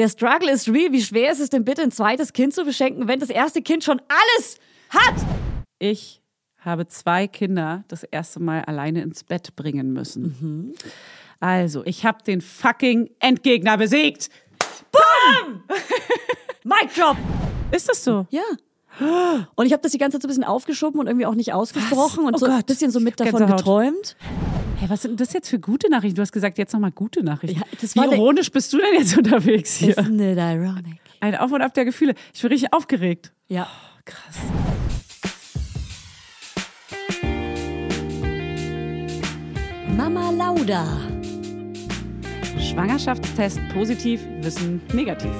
Der Struggle ist real. Wie schwer ist es denn bitte, ein zweites Kind zu beschenken, wenn das erste Kind schon alles hat? Ich habe zwei Kinder das erste Mal alleine ins Bett bringen müssen. Mhm. Also, ich habe den fucking Endgegner besiegt. Mic drop! Ist das so? Ja. Und ich habe das die ganze Zeit so ein bisschen aufgeschoben und irgendwie auch nicht ausgesprochen und Oh so ein bisschen so mit davon geträumt. Hey, was sind denn das jetzt für gute Nachrichten? Du hast gesagt, jetzt nochmal gute Nachrichten. Ja, das Wie ironisch bist du denn jetzt unterwegs hier? Isn't it ironic? Ein Auf und Ab der Gefühle. Ich bin richtig aufgeregt. Ja. Krass. Mama Lauda. Schwangerschaftstest positiv, Wissen negativ.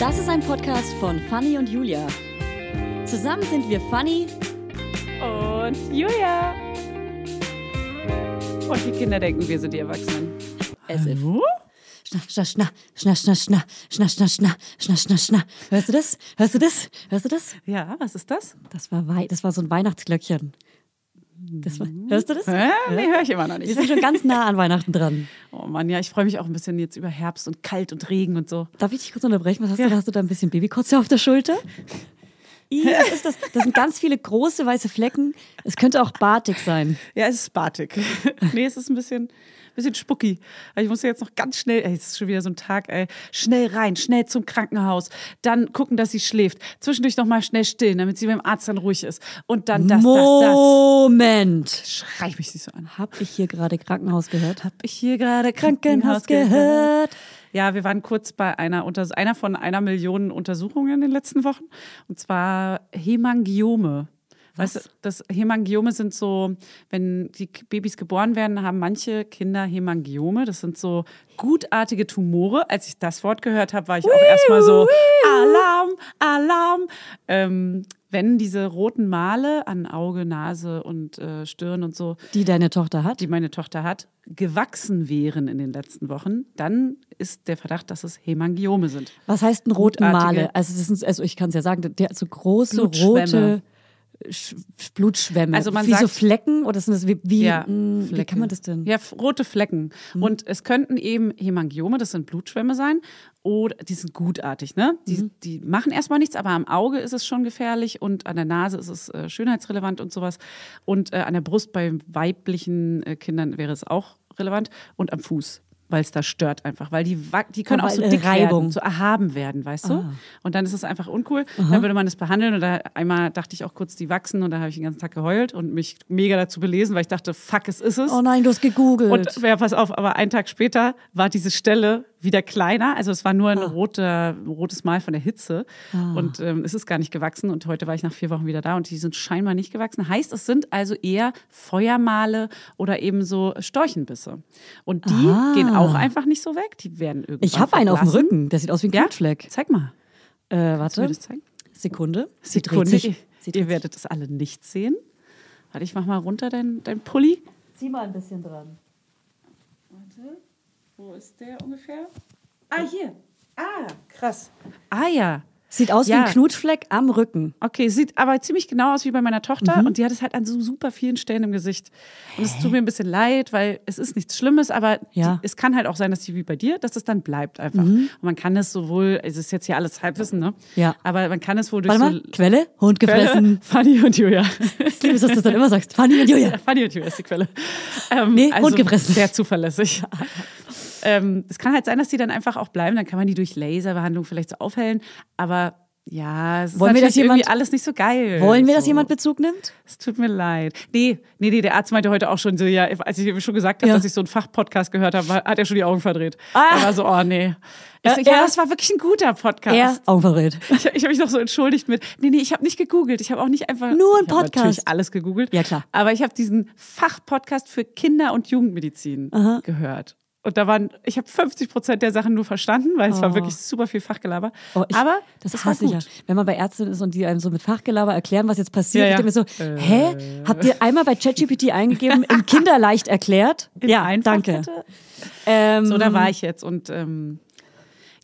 Das ist ein Podcast von Fanny und Julia. Zusammen sind wir Fanny. Und Julia. Und die Kinder denken, wir sind die Erwachsenen. If. Hallo? Schna, schna, schna, schna, schna, schna, schna, schna, schna, schna, schna, schna. Hörst du das? Hörst du das? Hörst du das? Ja, was ist das? Das war, Wei das war so ein Weihnachtsglöckchen. Das war, hörst du das? Äh, nee, höre ich immer noch Wir nicht. sind schon ganz nah an Weihnachten dran. Oh Mann, ja, ich freue mich auch ein bisschen jetzt über Herbst und kalt und Regen und so. Darf ich dich kurz unterbrechen? Was hast du da? Hast du da ein bisschen Babykotze auf der Schulter? Ih, was ist das? Das sind ganz viele große weiße Flecken. Es könnte auch Batik sein. Ja, es ist Batik. nee, es ist ein bisschen, bisschen spucki. Ich muss jetzt noch ganz schnell, ey, es ist schon wieder so ein Tag, ey, schnell rein, schnell zum Krankenhaus, dann gucken, dass sie schläft, zwischendurch noch mal schnell stillen, damit sie beim Arzt dann ruhig ist und dann das, das, Moment. das. Schrei mich nicht so an. Hab ich hier gerade Krankenhaus gehört? Hab ich hier gerade Krankenhaus gehört. Ja, wir waren kurz bei einer, einer von einer Million Untersuchungen in den letzten Wochen. Und zwar Hemangiome. Weißt du, das Hemangiome sind so, wenn die Babys geboren werden, haben manche Kinder Hemangiome. Das sind so gutartige Tumore. Als ich das Wort gehört habe, war ich auch erstmal so, Alarm, Alarm. Ähm, wenn diese roten Male an Auge, Nase und äh, Stirn und so Die deine Tochter hat? die meine Tochter hat, gewachsen wären in den letzten Wochen, dann ist der Verdacht, dass es Hemangiome sind. Was heißt ein roten Male? Also, sind, also ich kann es ja sagen, der hat so große rote Sch Blutschwämme. Also man wie so sagt- Flecken oder sind das wie, wie, Ja, mh, wie Flecken. kann man das denn? Ja, rote Flecken. Und es könnten eben Hemangiome, das sind Blutschwämme sein, oder die sind gutartig, ne? Die, die machen erstmal nichts, aber am Auge ist es schon gefährlich und an der Nase ist es äh, schönheitsrelevant und sowas. Und äh, an der Brust bei weiblichen äh, Kindern wäre es auch relevant und am Fuß. Weil es da stört einfach, weil die, die können Ah, auch so äh, dick Reibung. werden, so erhaben werden, weißt du? Ah. Und dann ist es einfach uncool. Dann würde man das behandeln und da einmal dachte ich auch kurz, die wachsen und da habe ich den ganzen Tag geheult und mich mega dazu belesen, weil ich dachte, fuck, es ist es. Oh nein, du hast gegoogelt. Und ja, pass auf, aber einen Tag später war diese Stelle wieder kleiner. Also es war nur Ah. ein roter, rotes Mal von der Hitze. Und ähm, es ist gar nicht gewachsen. Und heute war ich nach vier Wochen wieder da und die sind scheinbar nicht gewachsen. Heißt, es sind also eher Feuermale oder eben so Storchenbisse. Und die Ah. gehen auch einfach nicht so weg. Die werden irgendwie. ich habe einen auf dem Rücken, der sieht aus wie ein Ja? Knutfleck. Zeig mal. Äh, warte, das zeigen? Sekunde. Sekunde. Sie dreht ihr werdet das alle nicht sehen. Warte, ich mach mal runter dein, dein Pulli. Zieh mal ein bisschen dran. Wo ist der ungefähr? Ah, hier. Ah, krass. Ah ja. Sieht aus wie Ja. ein Knutfleck am Rücken. Okay, sieht aber ziemlich genau aus wie bei meiner Tochter und die hat es halt an so super vielen Stellen im Gesicht. Und es tut mir ein bisschen leid, weil es ist nichts Schlimmes, aber Ja. die, es kann halt auch sein, dass die wie bei dir, dass es dann bleibt einfach. Und man kann es sowohl, es ist jetzt hier alles Halbwissen, ne? Ja. Aber man kann es wohl durch Warte mal, so Quelle? Hund gefressen. Fanny und Julia. Ich liebe es, dass du das dann immer sagst. Fanny und Julia. Fanny und Julia ist die Quelle. Ähm, Nee, Hund gefressen. Sehr zuverlässig. ähm, es kann halt sein, dass die dann einfach auch bleiben. Dann kann man die durch Laserbehandlung vielleicht so aufhellen. Aber ja, es ist Wollen wir natürlich das jemand- irgendwie alles nicht so geil. Wollen wir, dass so. jemand Bezug nimmt? Es tut mir leid. Nee, nee, nee, der Arzt meinte heute auch schon so, ja, als ich ihm schon gesagt habe, Ja. dass ich so einen Fachpodcast gehört habe, hat er schon die Augen verdreht. Ah. Er war so, oh nee. Ich Ja, so, ja, er- das war wirklich ein guter Podcast. Er, Augenverrät. Ich, ich habe mich noch so entschuldigt mit, nee, nee, ich habe nicht gegoogelt. Ich habe auch nicht einfach. Nur ein ich Podcast. natürlich alles gegoogelt. Ja, klar. Aber ich habe diesen Fachpodcast für Kinder- und Jugendmedizin gehört. Und da waren, ich habe 50 Prozent der Sachen nur verstanden, weil es war wirklich super viel Fachgelaber. Oh, ich, Aber das war hasse ich ja. Wenn man bei Ärztinnen ist und die einem so mit Fachgelaber erklären, was jetzt passiert, Ja, ich ja. denke mir so, hä? Habt ihr einmal bei ChatGPT eingegeben, in Kinderleicht erklärt? In ja, einfach danke. Ähm, So, da war ich jetzt und ähm,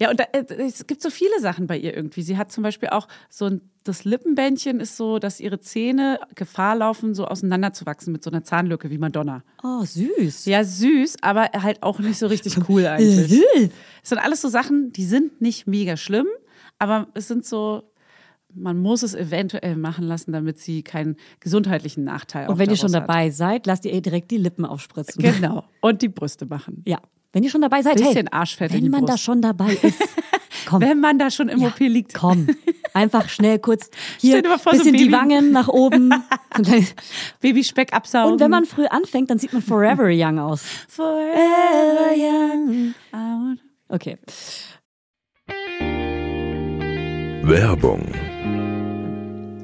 Ja, und da, äh, es gibt so viele Sachen bei ihr irgendwie. Sie hat zum Beispiel auch so ein, das Lippenbändchen ist so, dass ihre Zähne Gefahr laufen, so auseinanderzuwachsen mit so einer Zahnlücke wie Madonna. Oh, süß. Ja, süß, aber halt auch nicht so richtig cool eigentlich. Süß. Es sind alles so Sachen, die sind nicht mega schlimm, aber es sind so, man muss es eventuell machen lassen, damit sie keinen gesundheitlichen Nachteil Und wenn ihr schon dabei seid, lasst ihr ihr direkt die Lippen aufspritzen. Hat. Genau. Und die Brüste machen. Ja. Wenn ihr schon dabei seid, hey, Bisschen Arschfett in wenn die man da Brust. schon dabei ist, komm. Wenn man da schon im Ja, OP liegt. Komm, einfach schnell kurz hier mal vor, so bisschen die Wangen nach oben. Babyspeck absaugen. Und wenn man früh anfängt, dann sieht man forever young aus. Forever young. out. Okay. Werbung.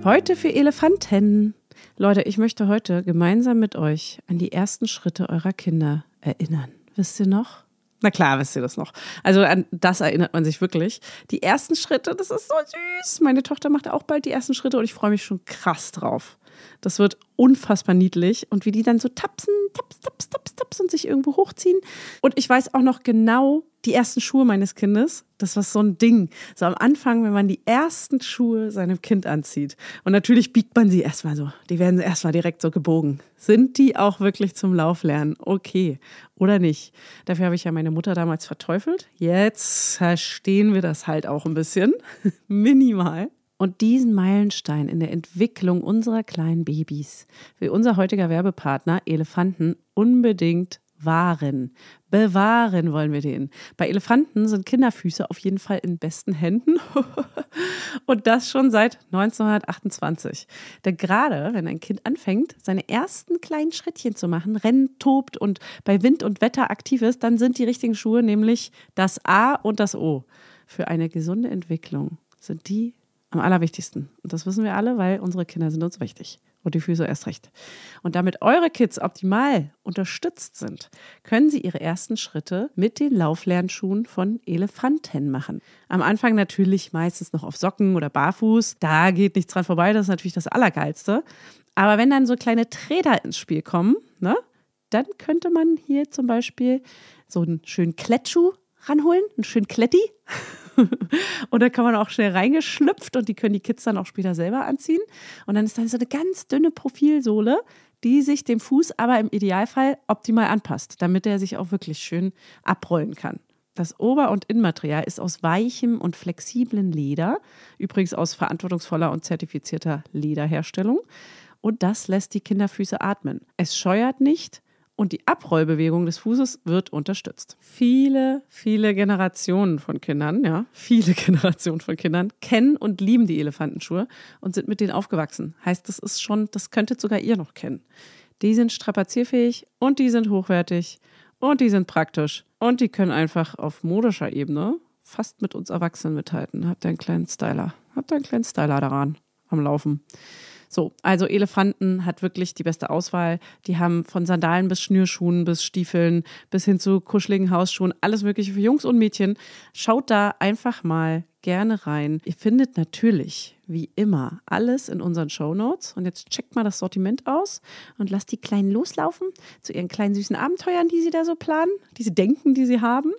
Heute für Elefanten. Leute, ich möchte heute gemeinsam mit euch an die ersten Schritte eurer Kinder erinnern. Wisst ihr noch? Na klar, wisst ihr das noch. Also an das erinnert man sich wirklich. Die ersten Schritte, das ist so süß. Meine Tochter macht auch bald die ersten Schritte und ich freue mich schon krass drauf. Das wird unfassbar niedlich und wie die dann so tapsen, taps, taps, taps, taps und sich irgendwo hochziehen. Und ich weiß auch noch genau die ersten Schuhe meines Kindes. Das war so ein Ding. So am Anfang, wenn man die ersten Schuhe seinem Kind anzieht. Und natürlich biegt man sie erstmal so. Die werden erstmal direkt so gebogen. Sind die auch wirklich zum Lauflernen? Okay. Oder nicht? Dafür habe ich ja meine Mutter damals verteufelt. Jetzt verstehen wir das halt auch ein bisschen. Minimal. Und diesen Meilenstein in der Entwicklung unserer kleinen Babys will unser heutiger Werbepartner Elefanten unbedingt wahren. Bewahren wollen wir den. Bei Elefanten sind Kinderfüße auf jeden Fall in besten Händen. Und das schon seit 1928. Denn gerade, wenn ein Kind anfängt, seine ersten kleinen Schrittchen zu machen, rennt, tobt und bei Wind und Wetter aktiv ist, dann sind die richtigen Schuhe nämlich das A und das O. Für eine gesunde Entwicklung sind die am allerwichtigsten. Und das wissen wir alle, weil unsere Kinder sind uns wichtig. Und die Füße erst recht. Und damit eure Kids optimal unterstützt sind, können sie ihre ersten Schritte mit den Lauflernschuhen von Elefanten machen. Am Anfang natürlich meistens noch auf Socken oder barfuß. Da geht nichts dran vorbei, das ist natürlich das Allergeilste. Aber wenn dann so kleine Treter ins Spiel kommen, ne, dann könnte man hier zum Beispiel so einen schönen Klettschuh ranholen, einen schönen Kletti. und da kann man auch schnell reingeschlüpft und die können die Kids dann auch später selber anziehen. Und dann ist dann so eine ganz dünne Profilsohle, die sich dem Fuß aber im Idealfall optimal anpasst, damit er sich auch wirklich schön abrollen kann. Das Ober- und Innenmaterial ist aus weichem und flexiblen Leder, übrigens aus verantwortungsvoller und zertifizierter Lederherstellung. Und das lässt die Kinderfüße atmen. Es scheuert nicht und die Abrollbewegung des Fußes wird unterstützt. Viele, viele Generationen von Kindern, ja, viele Generationen von Kindern kennen und lieben die Elefantenschuhe und sind mit denen aufgewachsen. Heißt, das ist schon, das könntet sogar ihr noch kennen. Die sind strapazierfähig und die sind hochwertig und die sind praktisch und die können einfach auf modischer Ebene fast mit uns Erwachsenen mithalten. Habt ihr einen kleinen Styler? Habt ihr einen kleinen Styler daran am Laufen? So, also Elefanten hat wirklich die beste Auswahl. Die haben von Sandalen bis Schnürschuhen bis Stiefeln bis hin zu kuscheligen Hausschuhen alles Mögliche für Jungs und Mädchen. Schaut da einfach mal gerne rein. Ihr findet natürlich, wie immer, alles in unseren Show Notes. Und jetzt checkt mal das Sortiment aus und lasst die Kleinen loslaufen zu ihren kleinen süßen Abenteuern, die sie da so planen, diese Denken, die sie haben.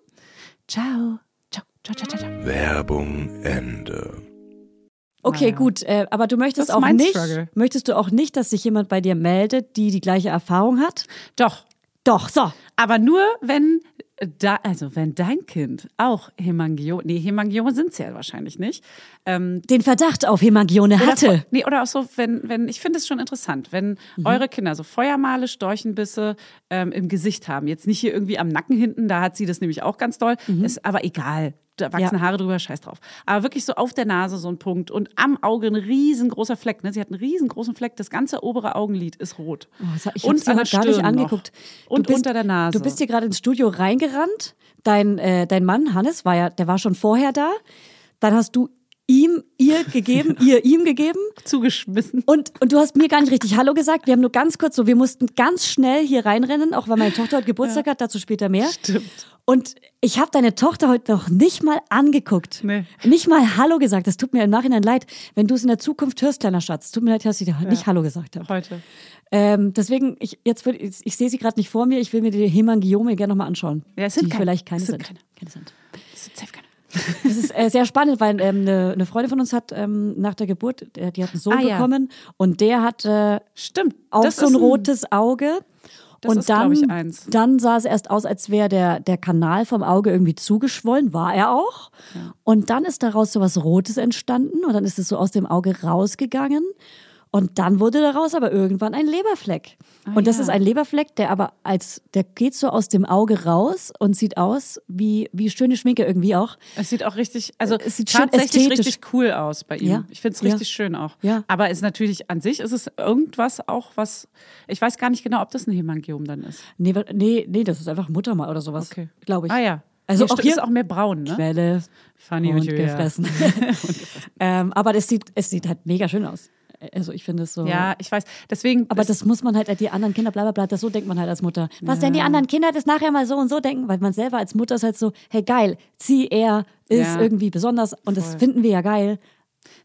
Ciao, ciao, ciao, ciao. ciao. Werbung Ende. Okay, Naja. gut, äh, aber du möchtest auch nicht, Struggle. möchtest du auch nicht, dass sich jemand bei dir meldet, die die gleiche Erfahrung hat? Doch, Doch, so. Aber nur, wenn da, also wenn dein Kind auch Hemangiome, nee, Hemangiome sind es ja wahrscheinlich nicht. Ähm, Den Verdacht auf Hemangione oder hatte. Fe- Nee, oder auch so, wenn, wenn, ich finde es schon interessant, wenn eure Kinder so Feuermale, Storchenbisse ähm, im Gesicht haben. Jetzt nicht hier irgendwie am Nacken hinten, da hat sie das nämlich auch ganz doll. Ist aber egal. Da wachsen Ja. Haare drüber, scheiß drauf. Aber wirklich so auf der Nase so ein Punkt und am Auge ein riesengroßer Fleck. Ne? Sie hat einen riesengroßen Fleck. Das ganze obere Augenlid ist rot. Oh, das hab- ich und habe sie an der heute gar nicht Stirn angeguckt. Noch. Und Du bist- unter der Nase. Du bist hier gerade ins Studio reingerannt. Dein, äh, dein Mann, Hannes, war ja, der war schon vorher da. Dann hast du ihm, ihr gegeben, ihr ihm gegeben. zugeschmissen. Und, und du hast mir gar nicht richtig Hallo gesagt. Wir haben nur ganz kurz so, wir mussten ganz schnell hier reinrennen, auch weil meine Tochter heute Geburtstag hat, dazu später mehr. Stimmt. Und ich habe deine Tochter heute noch nicht mal angeguckt. Nee. Nicht mal Hallo gesagt. Das tut mir im Nachhinein leid, wenn du es in der Zukunft hörst, kleiner Schatz. Tut mir leid, dass ich dir nicht Hallo gesagt habe. Heute. Ähm, deswegen, ich, jetzt würd, ich, ich sehe sie gerade nicht vor mir. Ich will mir die Hemangiome gerne nochmal anschauen. Ja, es sind die keine. vielleicht keine Es sind sind. keine. keine sind. Das ist safe keine. Das ist äh, sehr spannend, weil ähm, eine, eine Freundin von uns hat ähm, nach der Geburt, äh, die hat einen Sohn Ah, ja. bekommen und der hatte Stimmt. auch so ein rotes Auge. Das und ist, dann, ich, eins. dann sah es erst aus, als wäre der, der Kanal vom Auge irgendwie zugeschwollen, war er auch. Und dann ist daraus so was Rotes entstanden und dann ist es so aus dem Auge rausgegangen. Und dann wurde daraus aber irgendwann ein Leberfleck. und das Ah, ja. ist ein Leberfleck, der aber als, der geht so aus dem Auge raus und sieht aus wie, wie schöne Schminke irgendwie auch. Es sieht auch richtig, also Es sieht schön tatsächlich ästhetisch. richtig cool aus bei ihm. Ja. Ich finde es Ja. richtig schön auch. Ja. Aber es ist natürlich an sich ist es irgendwas auch was. Ich weiß gar nicht genau, ob das ein Hemangiom dann ist. Nee, nee, nee, das ist einfach Muttermal oder sowas, Okay. glaube ich. Ah ja. Also Hier auch hier ist auch mehr braun, ne? Quelle Funny und with you, ja. gefressen. ähm, aber das sieht, es sieht halt mega schön aus. Also ich finde es so. Ja, ich weiß. Deswegen. Aber das muss man halt, die anderen Kinder, bla bla bla, das so denkt man halt als Mutter. Was denn die anderen Kinder das nachher mal so und so denken? Weil man selber als Mutter ist halt so, hey geil, sie, er ist Ja. irgendwie besonders und das finden wir ja geil.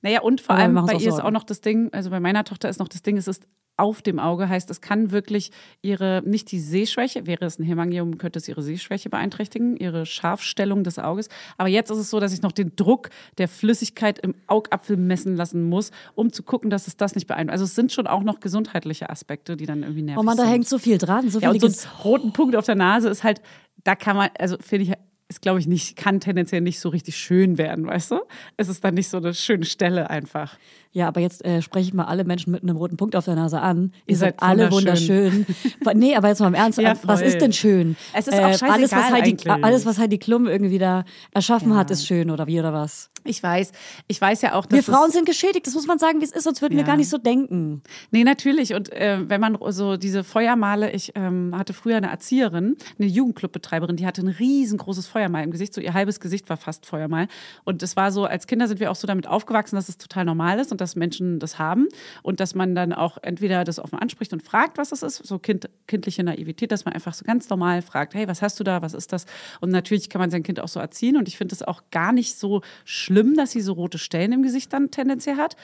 Naja, und vor Aber allem bei ihr ist Sorgen. auch noch das Ding, also bei meiner Tochter ist noch das Ding, es ist auf dem Auge, heißt, es kann wirklich ihre, nicht die Sehschwäche, wäre es ein Hemangiom, könnte es ihre Sehschwäche beeinträchtigen, ihre Scharfstellung des Auges. Aber jetzt ist es so, dass ich noch den Druck der Flüssigkeit im Augapfel messen lassen muss, um zu gucken, dass es das nicht beeinflusst. Also es sind schon auch noch gesundheitliche Aspekte, die dann irgendwie nervig Oh man, da sind. hängt so viel dran. So Ja, und so einen roten Punkt auf der Nase ist halt, da kann man, also finde ich, ist glaube ich nicht, kann tendenziell nicht so richtig schön werden, weißt du? Es ist dann nicht so eine schöne Stelle einfach. Ja, aber jetzt äh, spreche ich mal alle Menschen mit einem roten Punkt auf der Nase an. Ihr, Ihr seid seid alle wunderschön. wunderschön. nee, aber jetzt mal im Ernst, Ja, was voll. ist denn schön? Äh, Es ist auch alles, was scheißegal Heidi, eigentlich. alles, was Heidi Klum irgendwie da erschaffen Ja. hat, ist schön oder wie oder was? Ich weiß, ich weiß ja auch, dass Wir Frauen sind geschädigt, das muss man sagen, wie es ist, sonst würden wir Ja. gar nicht so denken. Nee, natürlich. Und äh, wenn man so diese Feuermale, ich ähm, hatte früher eine Erzieherin, eine Jugendclubbetreiberin, die hatte ein riesengroßes Feuermal im Gesicht, so ihr halbes Gesicht war fast Feuermal. Und es war so, als Kinder sind wir auch so damit aufgewachsen, dass es total normal ist und dass Menschen das haben und dass man dann auch entweder das offen anspricht und fragt, was das ist, so kind, kindliche Naivität, dass man einfach so ganz normal fragt, hey, was hast du da, was ist das? Und natürlich kann man sein Kind auch so erziehen und ich finde es auch gar nicht so schlimm, dass sie so rote Stellen im Gesicht dann tendenziell hat.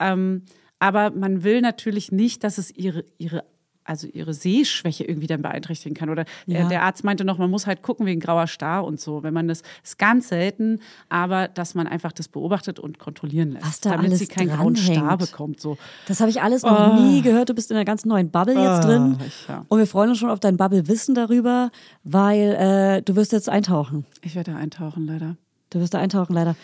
Ähm, aber man will natürlich nicht, dass es ihre, ihre, also ihre Sehschwäche irgendwie dann beeinträchtigen kann. Oder Ja. der, Arzt meinte noch, man muss halt gucken wegen grauer Star und so. Wenn man das ist ganz selten, aber dass man einfach das beobachtet und kontrollieren lässt, Was da damit alles sie keinen grauen Star bekommt. So. Das habe ich alles noch nie gehört. Du bist in einer ganz neuen Bubble jetzt drin. Ah, ich- ja. Und wir freuen uns schon auf dein Bubble-Wissen darüber, weil äh, du wirst jetzt eintauchen. Ich werde eintauchen, leider. Du wirst da eintauchen, leider.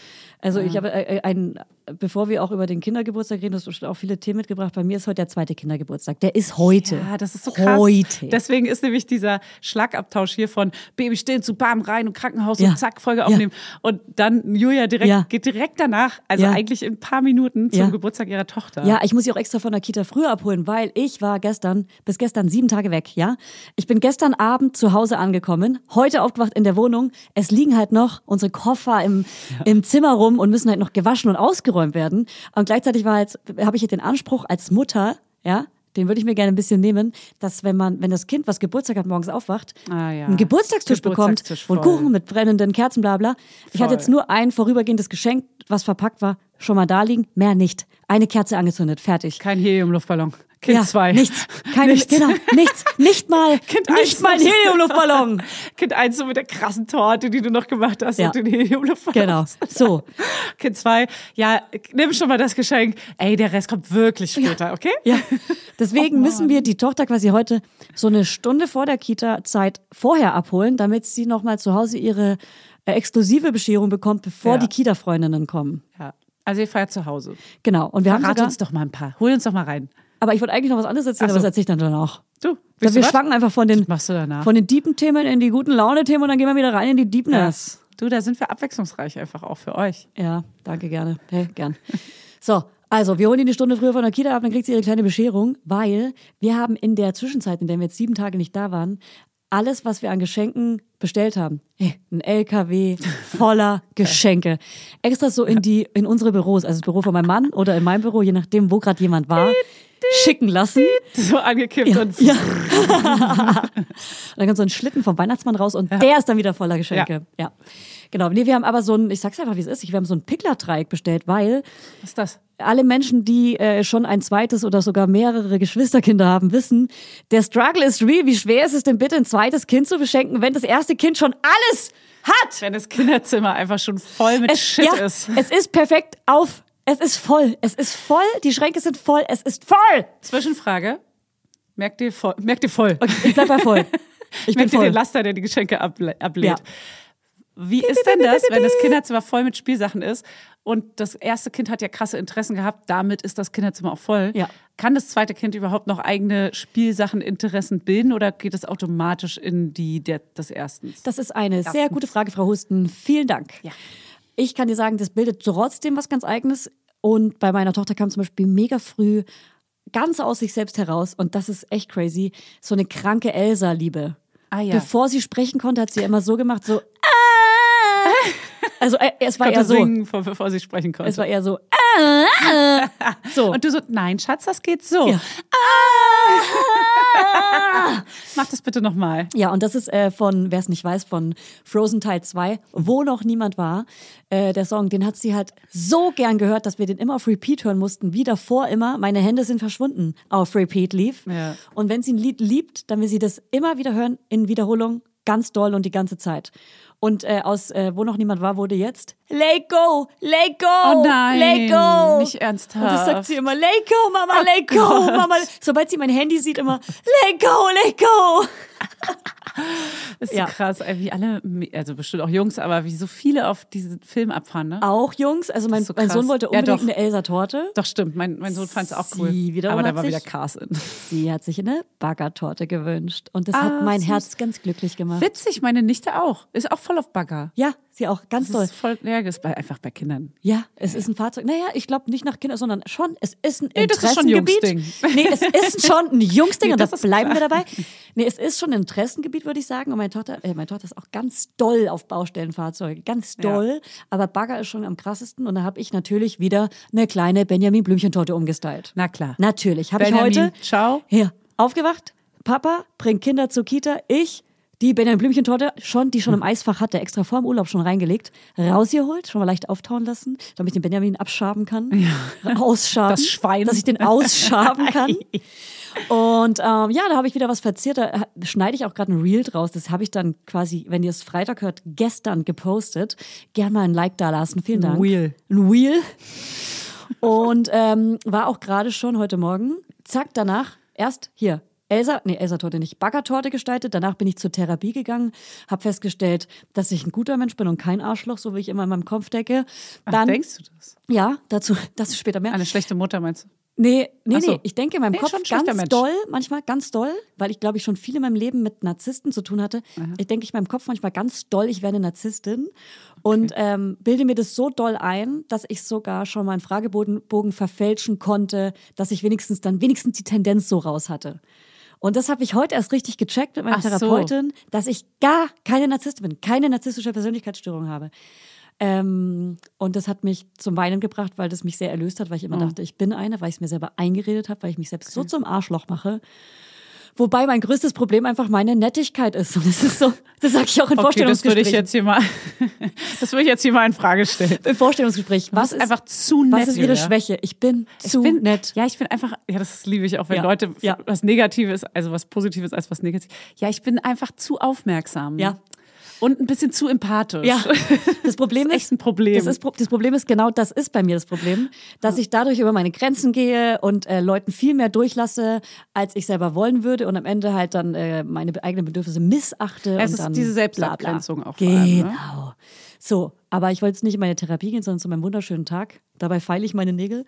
Also ich habe äh, ein, bevor wir auch über den Kindergeburtstag reden, du hast bestimmt auch viele Themen mitgebracht. Bei mir ist heute der zweite Kindergeburtstag. Der ist heute. Ja, das ist so krass. Heute. Deswegen ist nämlich dieser Schlagabtausch hier von Baby stillen zu Bam rein und Krankenhaus Ja. und zack, Folge Ja. aufnehmen. Und dann Julia direkt, Ja. geht direkt danach, also Ja. eigentlich in ein paar Minuten zum Ja. Geburtstag ihrer Tochter. Ja, ich muss sie auch extra von der Kita früher abholen, weil ich war gestern, bis gestern sieben Tage weg, ja. Ich bin gestern Abend zu Hause angekommen, heute aufgewacht in der Wohnung. Es liegen halt noch unsere Koffer im, im Zimmer rum und müssen halt noch gewaschen und ausgeräumt werden. Und gleichzeitig war halt, habe ich jetzt den Anspruch als Mutter, ja, den würde ich mir gerne ein bisschen nehmen, dass wenn man, wenn das Kind, was Geburtstag hat, morgens aufwacht, Ah, ja. einen Geburtstagstisch bekommt Geburtstagstisch, und voll. Kuchen mit brennenden Kerzen, bla bla. Ich hatte jetzt nur ein vorübergehendes Geschenk, was verpackt war, schon mal da liegen, mehr nicht. Eine Kerze angezündet, fertig. Kein Heliumluftballon. Kind ja, zwei. Nichts. Keine, Nichts. Genau, nichts. Nicht mal, Kind nicht eins mal ein Heliumluftballon. Kind eins so mit der krassen Torte, die du noch gemacht hast Ja. und den Heliumluftballon. Genau. So. Kind zwei, ja, nimm schon mal das Geschenk. Ey, der Rest kommt wirklich später, okay? Ja. Deswegen müssen wir die Tochter quasi heute so eine Stunde vor der Kita-Zeit vorher abholen, damit sie nochmal zu Hause ihre äh, exklusive Bescherung bekommt, bevor Ja. die Kita-Freundinnen kommen. Ja. Also ihr feiert zu Hause. Genau. Und wir haben Verrat sogar, uns doch mal ein paar. Hol uns doch mal rein. Aber ich wollte eigentlich noch was anderes erzählen, Ach aber so. das erzähle ich dann danach. Du, Ja, wir schwanken einfach von den, machst du danach? von den deepen Themen in die guten Laune-Themen und dann gehen wir wieder rein in die Deepness. Du, da sind wir abwechslungsreich einfach auch für euch. Ja, danke, gerne. Hey, gern. So, also, wir holen die eine Stunde früher von der Kita ab, dann kriegt sie ihre kleine Bescherung, weil wir haben in der Zwischenzeit, in der wir jetzt sieben Tage nicht da waren, alles, was wir an Geschenken bestellt haben. Hey, ein LKW voller Geschenke. Extra so in die, in unsere Büros, also das Büro von meinem Mann oder in meinem Büro, je nachdem, wo gerade jemand war. Schicken lassen. So angekippt und Ja. und dann kommt so ein Schlitten vom Weihnachtsmann raus und der ist dann wieder voller Geschenke. Ja. Genau. Nee, wir haben aber so ein, ich sag's einfach, wie es ist, wir haben so ein Pickler-Dreieck bestellt, weil was ist das? alle Menschen, die äh, schon ein zweites oder sogar mehrere Geschwisterkinder haben, wissen, der Struggle ist real. Wie schwer ist es denn bitte, ein zweites Kind zu beschenken, wenn das erste Kind schon alles hat? Wenn das Kinderzimmer einfach schon voll mit Es, Shit ja, ist. es ist perfekt auf. Es ist voll. Es ist voll. Die Schränke sind voll. Es ist voll. Zwischenfrage. Merkt ihr voll? Merkt ihr voll? Okay, ich bleib bei voll. Ich Merkt ihr voll. den Laster, der die Geschenke able ablehnt? Ja. Wie ist denn das, wenn das Kinderzimmer voll mit Spielsachen ist und das erste Kind hat ja krasse Interessen gehabt, damit ist das Kinderzimmer auch voll? Ja. Kann das zweite Kind überhaupt noch eigene Spielsachen, Interessen bilden oder geht es automatisch in die der, des ersten? Das ist eine sehr gute Frage, Frau Husten. Vielen Dank. Ja. Ich kann dir sagen, das bildet trotzdem was ganz Eigenes. Und bei meiner Tochter kam zum Beispiel mega früh ganz aus sich selbst heraus, und das ist echt crazy, so eine kranke Elsa-Liebe. Ah ja. Bevor sie sprechen konnte, hat sie immer so gemacht, so. Ah! Also äh, es war eher so. singen, bevor, bevor sie sprechen konnte. Es war eher so. Ah! Ah! So. und du so, nein, Schatz, das geht so. Ja. Ah! Mach das bitte nochmal. Ja, und das ist äh, von, wer es nicht weiß, von Frozen Teil 2, wo noch niemand war. Äh, der Song, den hat sie halt so gern gehört, dass wir den immer auf Repeat hören mussten, wie davor immer. Meine Hände sind verschwunden auf Repeat lief. Ja. Und wenn sie ein Lied liebt, dann will sie das immer wieder hören in Wiederholung, ganz doll und die ganze Zeit. Und äh, aus äh, Wo noch niemand war, wurde jetzt Let go, let go, Oh nein, let go. nicht ernsthaft. Und das sagt sie immer, let go, Mama, let go, Mama. Sobald sie mein Handy sieht, immer, let go, let go. Das ist Ja. so krass, wie alle, also bestimmt auch Jungs, aber wie so viele auf diesen Film abfahren, ne? Auch Jungs, also mein, so mein. Sohn wollte Ja, unbedingt doch. eine Elsa-Torte. Doch, stimmt, mein, mein Sohn fand es auch cool. Aber da hat war sich- wieder Cars in. Sie hat sich eine Baggertorte gewünscht. Und das Ah, hat mein süß. Herz ganz glücklich gemacht. Witzig, meine Nichte auch. Ist auch voll auf Bagger. Ja, sie auch ganz Das toll. ist voll, ja, das ist bei, einfach bei Kindern. Ja, es ist ein Fahrzeug. Naja, ich glaube nicht nach Kindern, sondern schon, es ist ein Nee, das ist schon ein Interessengebiet. Jungsding. Nee, es ist schon ein Jungsding Nee, und das das bleiben wir dabei. Nee, es ist schon ein Interessengebiet, würde ich sagen. Und meine Tochter, äh, meine Tochter ist auch ganz doll auf Baustellenfahrzeuge. Ganz Ja. doll. Aber Bagger ist schon am krassesten. Und da habe ich natürlich wieder eine kleine Benjamin Blümchentorte umgestylt. Na klar. Natürlich. Habe ich heute ciao. hier aufgewacht. Papa bringt Kinder zur Kita. Ich die Benjamin Blümchentorte schon, die schon im Eisfach hatte, extra vor dem Urlaub schon reingelegt, rausgeholt, schon mal leicht auftauen lassen, damit ich den Benjamin abschaben kann, ausschaben, Das Schwein. dass ich den ausschaben kann. Und ähm, ja, da habe ich wieder was verzehrt. Da schneide ich auch gerade ein Reel draus. Das habe ich dann quasi, wenn ihr es Freitag hört, gestern gepostet. Gern mal ein Like da lassen. Vielen Dank. Reel. Ein Reel. Und ähm, war auch gerade schon heute Morgen, zack, danach erst hier. Elsa, nee, Elsa-Torte nicht, Baggertorte gestaltet. Danach bin ich zur Therapie gegangen, habe festgestellt, dass ich ein guter Mensch bin und kein Arschloch, so wie ich immer in meinem Kopf denke. Ach, Dann, denkst du das? ja, dazu, dazu später mehr. Eine schlechte Mutter meinst du? Nee, nee, Ach so. nee. Ich denke in meinem Nee, Kopf ganz Mensch. doll, manchmal ganz doll, weil ich glaube ich schon viel in meinem Leben mit Narzissten zu tun hatte. Ich denke ich in meinem Kopf manchmal ganz doll, ich wäre eine Narzisstin und ähm, bilde mir das so doll ein, dass ich sogar schon meinen Fragebogen Bogen verfälschen konnte, dass ich wenigstens dann wenigstens die Tendenz so raus hatte. Und das habe ich heute erst richtig gecheckt mit meiner Ach so. Therapeutin, dass ich gar keine Narzisstin bin, keine narzisstische Persönlichkeitsstörung habe. Ähm, und das hat mich zum Weinen gebracht, weil das mich sehr erlöst hat, weil ich immer dachte, ich bin eine, weil ich es mir selber eingeredet habe, weil ich mich selbst so zum Arschloch mache. Wobei mein größtes Problem einfach meine Nettigkeit ist. Und das ist so, das sage ich auch in Okay, das würde Vorstellungsgesprächen. ich jetzt hier mal, das würde ich jetzt hier mal in Frage stellen. Im Vorstellungsgespräch. Was ist einfach zu nett, Was ist Ihre Julia. Schwäche? Ich bin zu ich bin, nett. Ja, ich bin einfach, ja, das liebe ich auch, wenn Ja, Leute ja. was Negatives, also was Positives als was Negatives. Ja, ich bin einfach zu aufmerksam. Ja. Und ein bisschen zu empathisch. Ja, das Problem Das ist ist, ein Problem. Das, ist, das Problem ist genau, das ist bei mir das Problem, dass ich dadurch über meine Grenzen gehe und äh, Leuten viel mehr durchlasse, als ich selber wollen würde und am Ende halt dann äh, meine eigenen Bedürfnisse missachte. Es ist diese. Selbstabgrenzung auch vor allem, ne? Genau. So, aber ich wollte jetzt nicht in meine Therapie gehen, sondern zu meinem wunderschönen Tag. Dabei feile ich meine Nägel.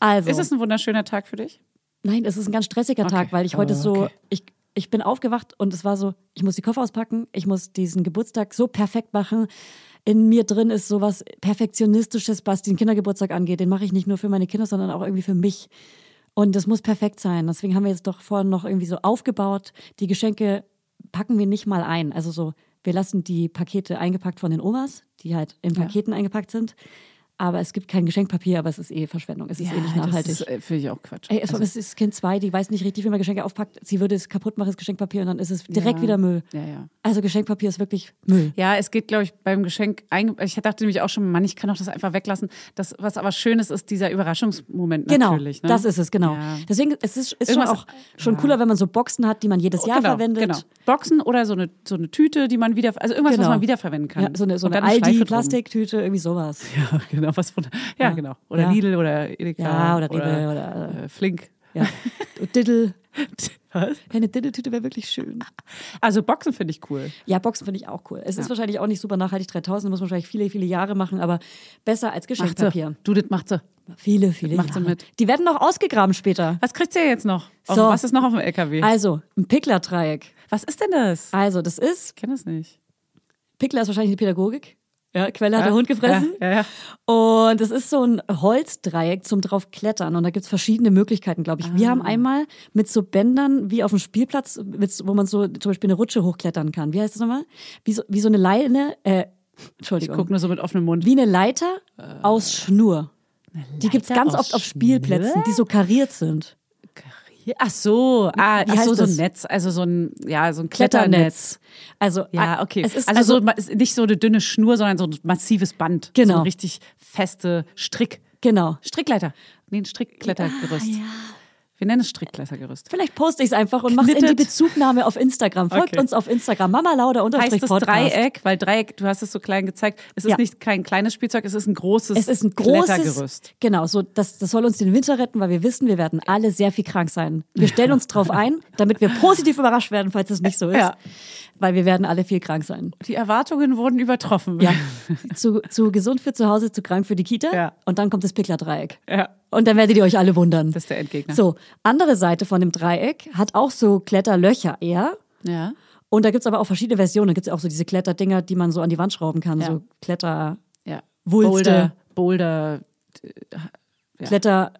Also, Ist es ein wunderschöner Tag für dich? Nein, es ist ein ganz stressiger Okay. Tag, weil ich heute Oh, so, okay. ich, ich bin aufgewacht und es war so, ich muss die Koffer auspacken, ich muss diesen Geburtstag so perfekt machen. In mir drin ist sowas Perfektionistisches, was den Kindergeburtstag angeht. Den mache ich nicht nur für meine Kinder, sondern auch irgendwie für mich. Und das muss perfekt sein. Deswegen haben wir jetzt doch vorhin noch irgendwie so aufgebaut. Die Geschenke packen wir nicht mal ein. Also so, wir lassen die Pakete eingepackt von den Omas, die halt in Paketen eingepackt sind. Aber es gibt kein Geschenkpapier, aber es ist eh Verschwendung. Es ist eh nicht nachhaltig. Das äh, finde ich auch Quatsch. Ey, es, Also, es ist Kind 2, die weiß nicht richtig, wie man Geschenke aufpackt. Sie würde es kaputt machen, das Geschenkpapier, und dann ist es direkt Ja. wieder Müll. Ja, ja. Also Geschenkpapier ist wirklich Müll. Ja, es geht, glaube ich, beim Geschenk. Ich dachte nämlich auch schon, Mann, ich kann doch das einfach weglassen. Das, was aber schön ist, ist dieser Überraschungsmoment Genau, natürlich. Ne? das ist es, genau. Ja. Deswegen es ist es schon auch schon cooler, wenn man so Boxen hat, die man jedes Jahr genau, verwendet. Genau. Boxen oder so eine, so eine Tüte, die man wieder, also irgendwas, was Genau. man wiederverwenden kann. Ja, so eine, so eine. Aldi-Plastiktüte, irgendwie sowas. Ja, genau. Was von, ja, genau. Oder Ja. Lidl oder Edeka. Ja, oder Rewe oder, äh, Flink. Ja. Diddle. Was? Ja, eine Diddle-Tüte wäre wirklich schön. Also Boxen finde ich cool. Ja, Boxen finde ich auch cool. Es ist wahrscheinlich auch nicht super nachhaltig, 3000, da muss man wahrscheinlich viele, viele Jahre machen, aber besser als Macht sie. Geschenkpapier. Du, das macht sie. Viele, viele Macht sie Jahre. mit. Die werden noch ausgegraben später. Was kriegt ihr jetzt noch? Auf- So. Was ist noch auf dem LKW? Also, ein Pickler-Dreieck. was ist denn das? Also, das ist, Ich kenne das nicht. Pickler ist wahrscheinlich die Pädagogik. Ja, Quelle hat der Hund gefressen. Ja, ja, ja. Und es ist so ein Holzdreieck zum drauf klettern. Und da gibt es verschiedene Möglichkeiten, glaube ich. Wir Ah. haben einmal mit so Bändern wie auf dem Spielplatz, mit, wo man so zum Beispiel eine Rutsche hochklettern kann. Wie heißt das nochmal? Wie so, wie so eine Leine, äh, Entschuldigung. Guck nur so mit offenem Mund. Wie eine Leiter aus Schnur. Die gibt es Leiter ganz oft auf Spielplätzen, die so kariert sind. Ach so, ah, ach so, so ein? Netz, also so ein, ja, so ein Kletternetz. Kletternetz. Also, Ja, ah, okay. Es ist also, also, so, nicht so eine dünne Schnur, sondern so ein massives Band. So Genau. eine richtig feste Strick. genau. Strickleiter. Nee, ein Strickklettergerüst. Wir nennen es Strickklettergerüst. Vielleicht poste ich es einfach und mache in die. Bezugnahme auf Instagram. Folgt Okay. uns auf Instagram. Mama Lauda unterstrich Heißt es Podcast. Dreieck, weil Dreieck, du hast es so klein gezeigt, es ist Ja. nicht kein kleines Spielzeug, es ist ein großes Es ist ein großes. Genau, so das, das soll uns den Winter retten, weil wir wissen, wir werden alle sehr viel krank sein. Wir stellen uns drauf ein, damit wir positiv überrascht werden, falls es nicht so ist. Ja. Weil wir werden alle viel krank sein. Die Erwartungen wurden übertroffen. Ja. zu, zu gesund für zu Hause, zu krank für die Kita. Ja. Und dann kommt das Pickler-Dreieck. ja. Und dann werdet ihr euch alle wundern. Das ist der Endgegner. So, andere Seite von dem Dreieck hat auch so Kletterlöcher eher. Ja. Und da gibt es aber auch verschiedene Versionen. Da gibt es auch so diese Kletterdinger, die man so an die Wand schrauben kann. Ja. So Kletter, ja. Wulste. Boulder, Boulder. Ja. Kletter,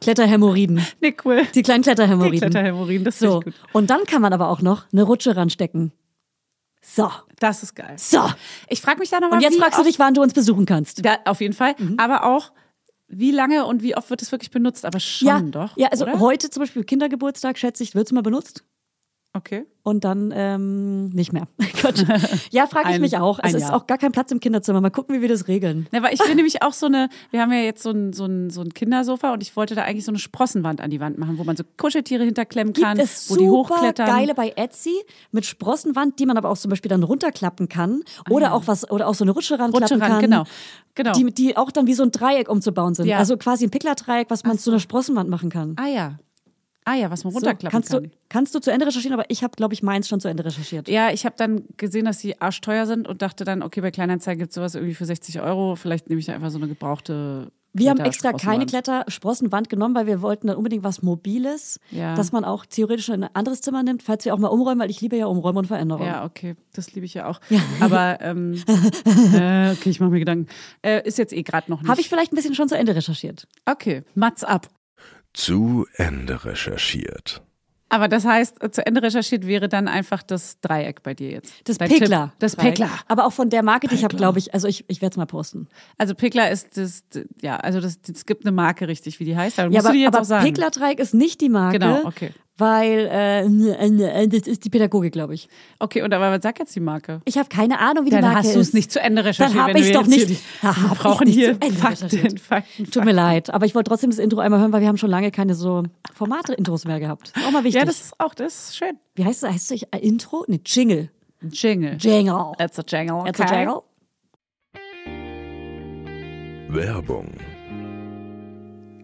Kletterhämorrhoiden. Nee, cool. Die kleinen Die Kletterhämorrhoiden. Kletterhämorrhoiden, das So. finde ich gut. Und dann kann man aber auch noch eine Rutsche ranstecken. So. Das ist geil. So. Ich frage mich da nochmal, Und jetzt fragst du dich, wann du uns besuchen kannst. Da, auf jeden Fall. Aber auch, wie lange und wie oft wird es wirklich benutzt? Aber schon ja, doch. ja, also oder? heute zum Beispiel Kindergeburtstag, schätze ich, wird es mal benutzt. Okay. Und dann ähm, nicht mehr. Gott. Ja, frage ich Ein- mich auch. Es ist Jahr. auch gar kein Platz im Kinderzimmer. Mal gucken, wie wir das regeln. Ne, weil ich will nämlich auch so eine, wir haben ja jetzt so ein, so, ein, so ein Kindersofa und ich wollte da eigentlich so eine Sprossenwand an die Wand machen, wo man so Kuscheltiere hinterklemmen Gibt kann, es wo die hochklettern. geile bei Etsy mit Sprossenwand, die man aber auch zum Beispiel dann runterklappen kann. Oder auch was, oder auch so eine Rutsche ranklappen Ah, Rutsche ran, kann. genau. Genau. Die, die auch dann wie so ein Dreieck umzubauen sind. Ja. Also quasi ein Pickler-Dreieck, was man zu einer Sprossenwand machen kann. ah ja. Ah ja, was man So, runterklappen kannst, kann. du, kannst du zu Ende recherchieren, aber ich habe, glaube ich, meins schon zu Ende recherchiert. Ja, ich habe dann gesehen, dass die arschteuer sind und dachte dann, okay, bei Kleinanzeigen gibt es sowas irgendwie für 60 Euro. Vielleicht nehme ich da einfach so eine gebrauchte. Wir haben extra keine Klettersprossenwand. Genommen, weil wir wollten dann unbedingt was Mobiles, Ja. dass man auch theoretisch in ein anderes Zimmer nimmt, falls wir auch mal umräumen, weil ich liebe ja Umräumen und Veränderung. Ja, okay, das liebe ich ja auch. Aber ähm, äh, okay, ich mache mir Gedanken. Äh, ist jetzt eh gerade noch nicht. Habe ich vielleicht ein bisschen schon zu Ende recherchiert. Okay, Mats ab. Zu Ende recherchiert. Aber das heißt, äh, zu Ende recherchiert wäre dann einfach das Dreieck bei dir jetzt. Das Dein Pickler. Tipp. Das. Pickler. Aber auch von der Marke, die ich habe, glaube ich, also ich, ich werde es mal posten. Also Pickler ist das, ja, also das, es gibt eine Marke richtig, wie die heißt. Aber Ja, musst aber, du die jetzt aber auch sagen. Pickler-Dreieck ist nicht die Marke. Genau, okay. Weil äh, äh, das ist die Pädagogik, glaube ich. Okay, und aber sag jetzt die Marke. Ich habe keine Ahnung, wie die Dann Marke hast ist. du es nicht zu Ende recherchiert. Dann habe ich doch nicht. hier Die, Ha, wir brauchen nicht hier Fakten, recherchiert. Fakten, Tut mir leid, aber ich wollte trotzdem das Intro einmal hören, weil wir haben schon lange keine so Formate-Intros mehr gehabt. Auch mal wichtig. Ja, das ist auch, das ist schön. Wie heißt das? Heißt das äh, Intro? Ne, Jingle. Jingle. Jingle. That's a jingle. Okay. That's a Jingle. Werbung.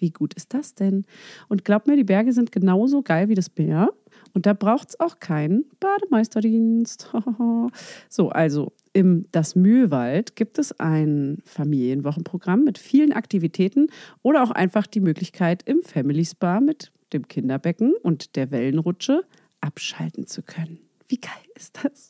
Wie gut ist das denn? Und glaub mir, die Berge sind genauso geil wie das Meer. Und da braucht es auch keinen Bademeisterdienst. so, also im Das Mühlwald gibt es ein Familienwochenprogramm mit vielen Aktivitäten oder auch einfach die Möglichkeit, im Family Spa mit dem Kinderbecken und der Wellenrutsche abschalten zu können. Wie geil ist das?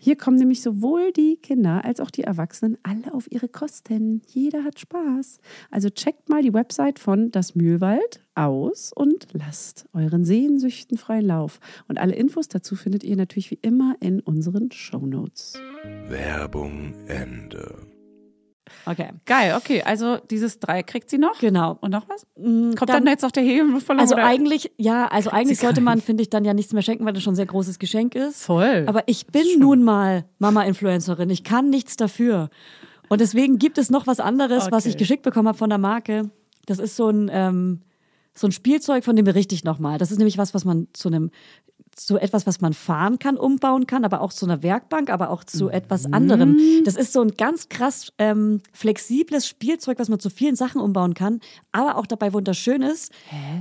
Hier kommen nämlich sowohl die Kinder als auch die Erwachsenen alle auf ihre Kosten. Jeder hat Spaß. Also checkt mal die Website von Das Mühlwald aus und lasst euren Sehnsüchten freien Lauf. Und alle Infos dazu findet ihr natürlich wie immer in unseren Shownotes. Werbung Ende. Okay. Geil, okay. Also dieses drei kriegt sie noch. Genau. Und noch was? Mm, Kommt dann, jetzt noch der Heliumluftballon? Also oder? eigentlich, ja, also eigentlich sollte man, finde ich, dann ja nichts mehr schenken, weil das schon ein sehr großes Geschenk ist. Voll. Aber ich bin nun mal Mama-Influencerin. Ich kann nichts dafür. Und deswegen gibt es noch was anderes, was Okay. ich geschickt bekommen habe von der Marke. Das ist so ein, ähm, so ein Spielzeug, von dem berichte ich nochmal. Das ist nämlich was, was man zu einem zu etwas, was man fahren kann, umbauen kann, aber auch zu einer Werkbank, aber auch zu etwas anderem. Das ist so ein ganz krass ähm, flexibles Spielzeug, was man zu vielen Sachen umbauen kann, aber auch dabei wunderschön ist.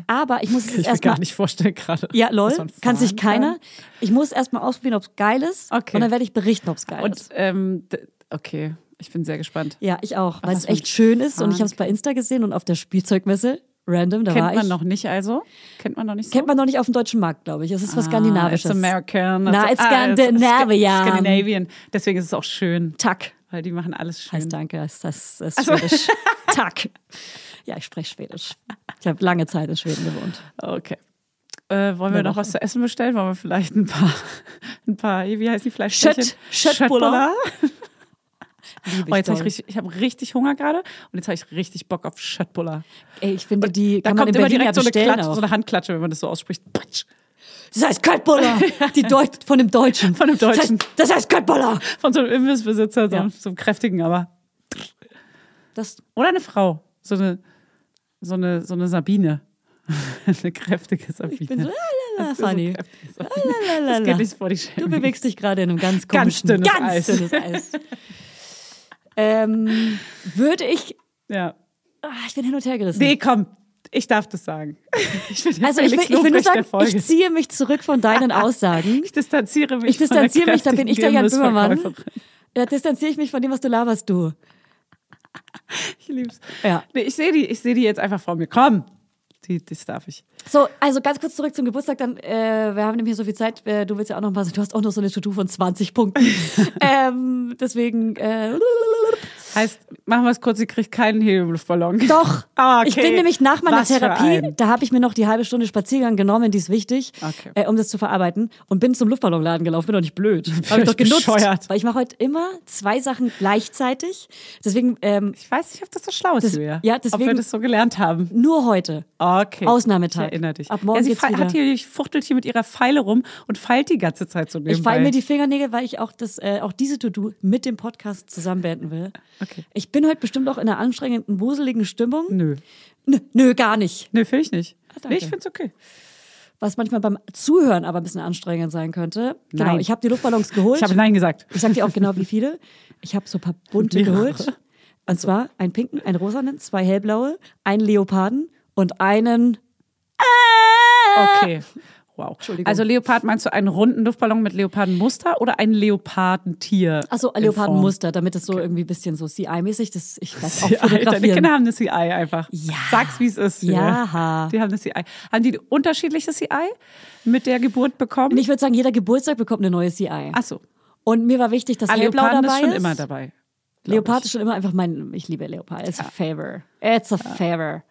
Aber ich muss es erstmal gar nicht vorstellen gerade. ja, lol, kann sich keiner. Ich muss erstmal ausprobieren, ob es geil ist. Okay. Und dann werde ich berichten, ob es geil Und ist. ähm, okay, ich bin sehr gespannt. Ja, ich auch, weil es echt schön ist. Und ich habe es bei Insta gesehen und auf der Spielzeugmesse, random, da war Kennt man ich. noch nicht also? Kennt man noch nicht so? Kennt man noch nicht auf dem deutschen Markt, glaube ich. Es ist was Skandinavisches. Ah, it's American. Na, it's Ah, it's Scandinavian. Scandinavian. Deswegen ist es auch schön, Tack. weil die machen alles schön. Heißt danke, das, das ist Ach so. Schwedisch. Tack. Ja, ich spreche Schwedisch. Ich habe lange Zeit in Schweden gewohnt. Okay. Äh, wollen wir noch was zu essen bestellen? Wollen wir vielleicht ein paar, ein paar wie heißt die Fleischstückchen? Schött- Schöttbuller. Liebe Oh, jetzt habe ich richtig, ich habe richtig Hunger gerade und jetzt habe ich richtig Bock auf Schöttbuller. Ey, ich finde, die Da kann man in kommt immer Berlin direkt so eine, Klatsche, so eine Handklatsche, wenn man das so ausspricht. Das heißt Köttbuller. Die Deut von dem Deutschen. Von dem Deutschen. Das heißt, das heißt. Von so einem Imbissbesitzer, so, Ja. so einem kräftigen, aber. Das, Oder eine Frau. So eine, so eine, so eine Sabine. eine kräftige Sabine. ich bin so, lalala, Das ist so funny. kräftig, Sabine. Das geht nicht vor die Du Schäme. bewegst dich gerade in einem ganz Ganz komischen, dünnes ganz Eis. dünnes Eis. Ähm, würde ich, Ja. ah, ich bin hin und her gerissen. Nee, komm. Ich darf das sagen. Ich also ich will, ich will nur sagen, ich ziehe mich zurück von deinen Aussagen. Ich distanziere mich. Ich distanziere mich, da bin ich der Jan Böhmermann. Da distanziere ich mich von dem, was du laberst, du. Ich lieb's. Ja. Nee, ich sehe die, ich sehe die jetzt einfach vor mir. Komm. Die, das darf ich. So, also ganz kurz zurück zum Geburtstag. Dann, äh, wir haben nämlich hier so viel Zeit. Äh, du willst ja auch noch mal, du hast auch noch so eine To-Do von 20 Punkten. ähm, deswegen, äh, Heißt, machen wir es kurz, sie kriegt keinen Heliumluftballon. Doch. Ah, okay. Ich bin nämlich nach meiner Was Therapie, da habe ich mir noch die halbe Stunde Spaziergang genommen, die ist wichtig, Okay. äh, um das zu verarbeiten und bin zum Luftballonladen gelaufen. Bin doch nicht blöd. Habe ich doch genutzt. bescheuert. Weil ich mache heute immer zwei Sachen gleichzeitig. Deswegen ähm, Ich weiß nicht, ob das so schlau ist, Das- Julia. ja, Ob wir deswegen- das so gelernt haben. nur heute. Okay. Ausnahmetag. Ich erinnere dich. Ab morgen ja, sie geht's wieder. hat hier, fuchtelt hier mit ihrer Pfeile rum und feilt die ganze Zeit so nebenbei. Ich feile mir die Fingernägel, weil ich auch das, äh, auch diese To-Do mit dem Podcast zusammen beenden will. Okay. Ich bin heute bestimmt auch in einer anstrengenden, wuseligen Stimmung. Nö. Nö, nö gar nicht. Nö, finde ich nicht. Ah, nee, ich finde es okay. Was manchmal beim Zuhören aber ein bisschen anstrengend sein könnte. Genau, Nein. ich habe die Luftballons geholt. Ich habe Nein gesagt. Ich sag dir auch genau, wie viele. Ich habe so ein paar bunte Mehrere. geholt. Und zwar einen pinken, einen rosanen, zwei hellblaue, einen Leoparden und einen. Okay. Wow. Entschuldigung. Also Leopard meinst du einen runden Luftballon mit Leopardenmuster oder ein Leopardentier? Achso, Leopardenmuster, damit es so irgendwie ein bisschen so CI-mäßig, das ich weiß auch Form? Deine. Kinder haben eine CI einfach. Ja. Sag's, wie es ist. Ja. Die haben eine CI. Haben die unterschiedliche CI mit der Geburt bekommen? Ich würde sagen, jeder Geburtstag bekommt eine neue CI. Achso. Und mir war wichtig, dass Hellblau Leoparden dabei ist schon immer dabei. Leopard ist schon immer einfach mein, ich liebe Leopard. It's a favor. It's a favor.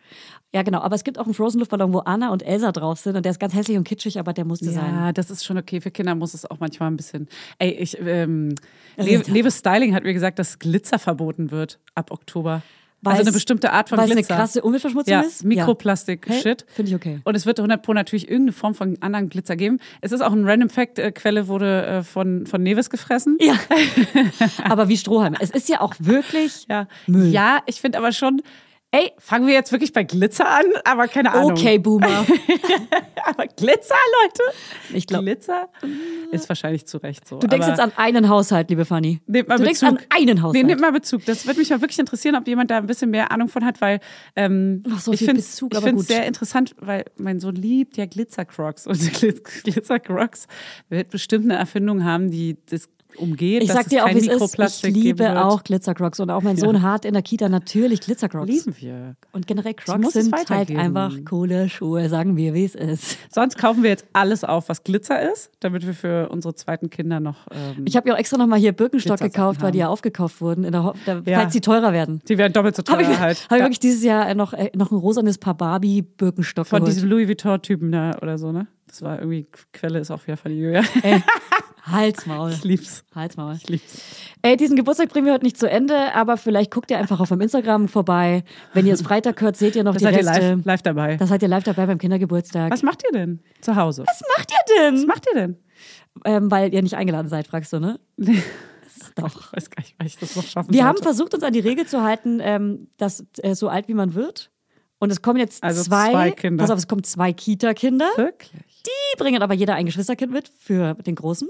Ja, genau. Aber es gibt auch einen Frozen-Luftballon, wo Anna und Elsa drauf sind. Und der ist ganz hässlich und kitschig, aber der musste sein. Ja, das ist schon okay. Für Kinder muss es auch manchmal ein bisschen. Ey, ich, ähm, Le Leves Styling hat mir gesagt, dass Glitzer verboten wird ab Oktober. Weil also eine es- bestimmte Art von Weil es eine Glitzer. krasse Umweltverschmutzung ja, ist? Mikroplastik-Shit. Hey, finde ich okay. Und es wird 100 Pro natürlich irgendeine Form von anderen Glitzer geben. Es ist auch ein Random Fact, äh, Quelle wurde äh, von, von Neves gefressen. Ja. aber wie Strohhalme. Es ist ja auch wirklich Ja, Müll. ja ich finde aber schon, ey, fangen wir jetzt wirklich bei Glitzer an? Aber keine Ahnung. okay, Boomer. Aber Glitzer, Leute? Ich glaube, Glitzer ist wahrscheinlich zu Recht so. du denkst jetzt an einen Haushalt, liebe Fanny. Nehmt mal du denkst Bezug. an einen Nee, Haushalt. nehmt mal Bezug. Das würde mich mal wirklich interessieren, ob jemand da ein bisschen mehr Ahnung von hat, weil ähm, Ach, so ich finde es sehr interessant, weil mein Sohn liebt ja Glitzercrocs und Glitz- Glitzercrocs wird bestimmt eine Erfindung haben, die das umgeht. ich sag dir auch, wie es ist. Ich liebe auch Glitzercrocs. Und auch mein Sohn hat in der Kita natürlich Glitzercrocs. Lieben wir. Und generell Crocs sind halt einfach coole Schuhe, sagen wir, wie es ist. Sonst kaufen wir jetzt alles auf, was Glitzer ist, damit wir für unsere zweiten Kinder noch. Ähm, Ich habe ja auch extra nochmal hier Birkenstock gekauft, weil die haben. ja aufgekauft wurden, in der Ho der, Ja. falls sie teurer werden. die werden doppelt so teuer Habe ich, halt. hab ich Ja. wirklich dieses Jahr noch, äh, noch ein rosanes Paar Barbie-Birkenstock Von geholt. diesem Louis Vuitton-Typen da oder so, ne? Das war irgendwie, Quelle ist auch wieder von Julia. Ey, Halsmaul. Ich lieb's. Halsmaul. Ich lieb's. Ey, diesen Geburtstag bringen wir heute nicht zu Ende, aber vielleicht guckt ihr einfach auf meinem Instagram vorbei. Wenn ihr es Freitag hört, seht ihr noch Das die seid ihr Reste. live, live dabei. Da seid ihr live dabei beim Kindergeburtstag. Was macht ihr denn zu Hause? Was macht ihr denn? Was macht ihr denn? Ähm, weil ihr nicht eingeladen seid, fragst du, ne? Doch. Ich weiß gar nicht, weil ich das noch schaffen Wir haben sollte. versucht, uns an die Regel zu halten, ähm, dass äh, so alt wie man wird. Und es kommen jetzt Also zwei, zwei Kinder. pass auf, es kommen zwei Kita-Kinder. Wirklich? Die bringen aber jeder ein Geschwisterkind mit für den Großen.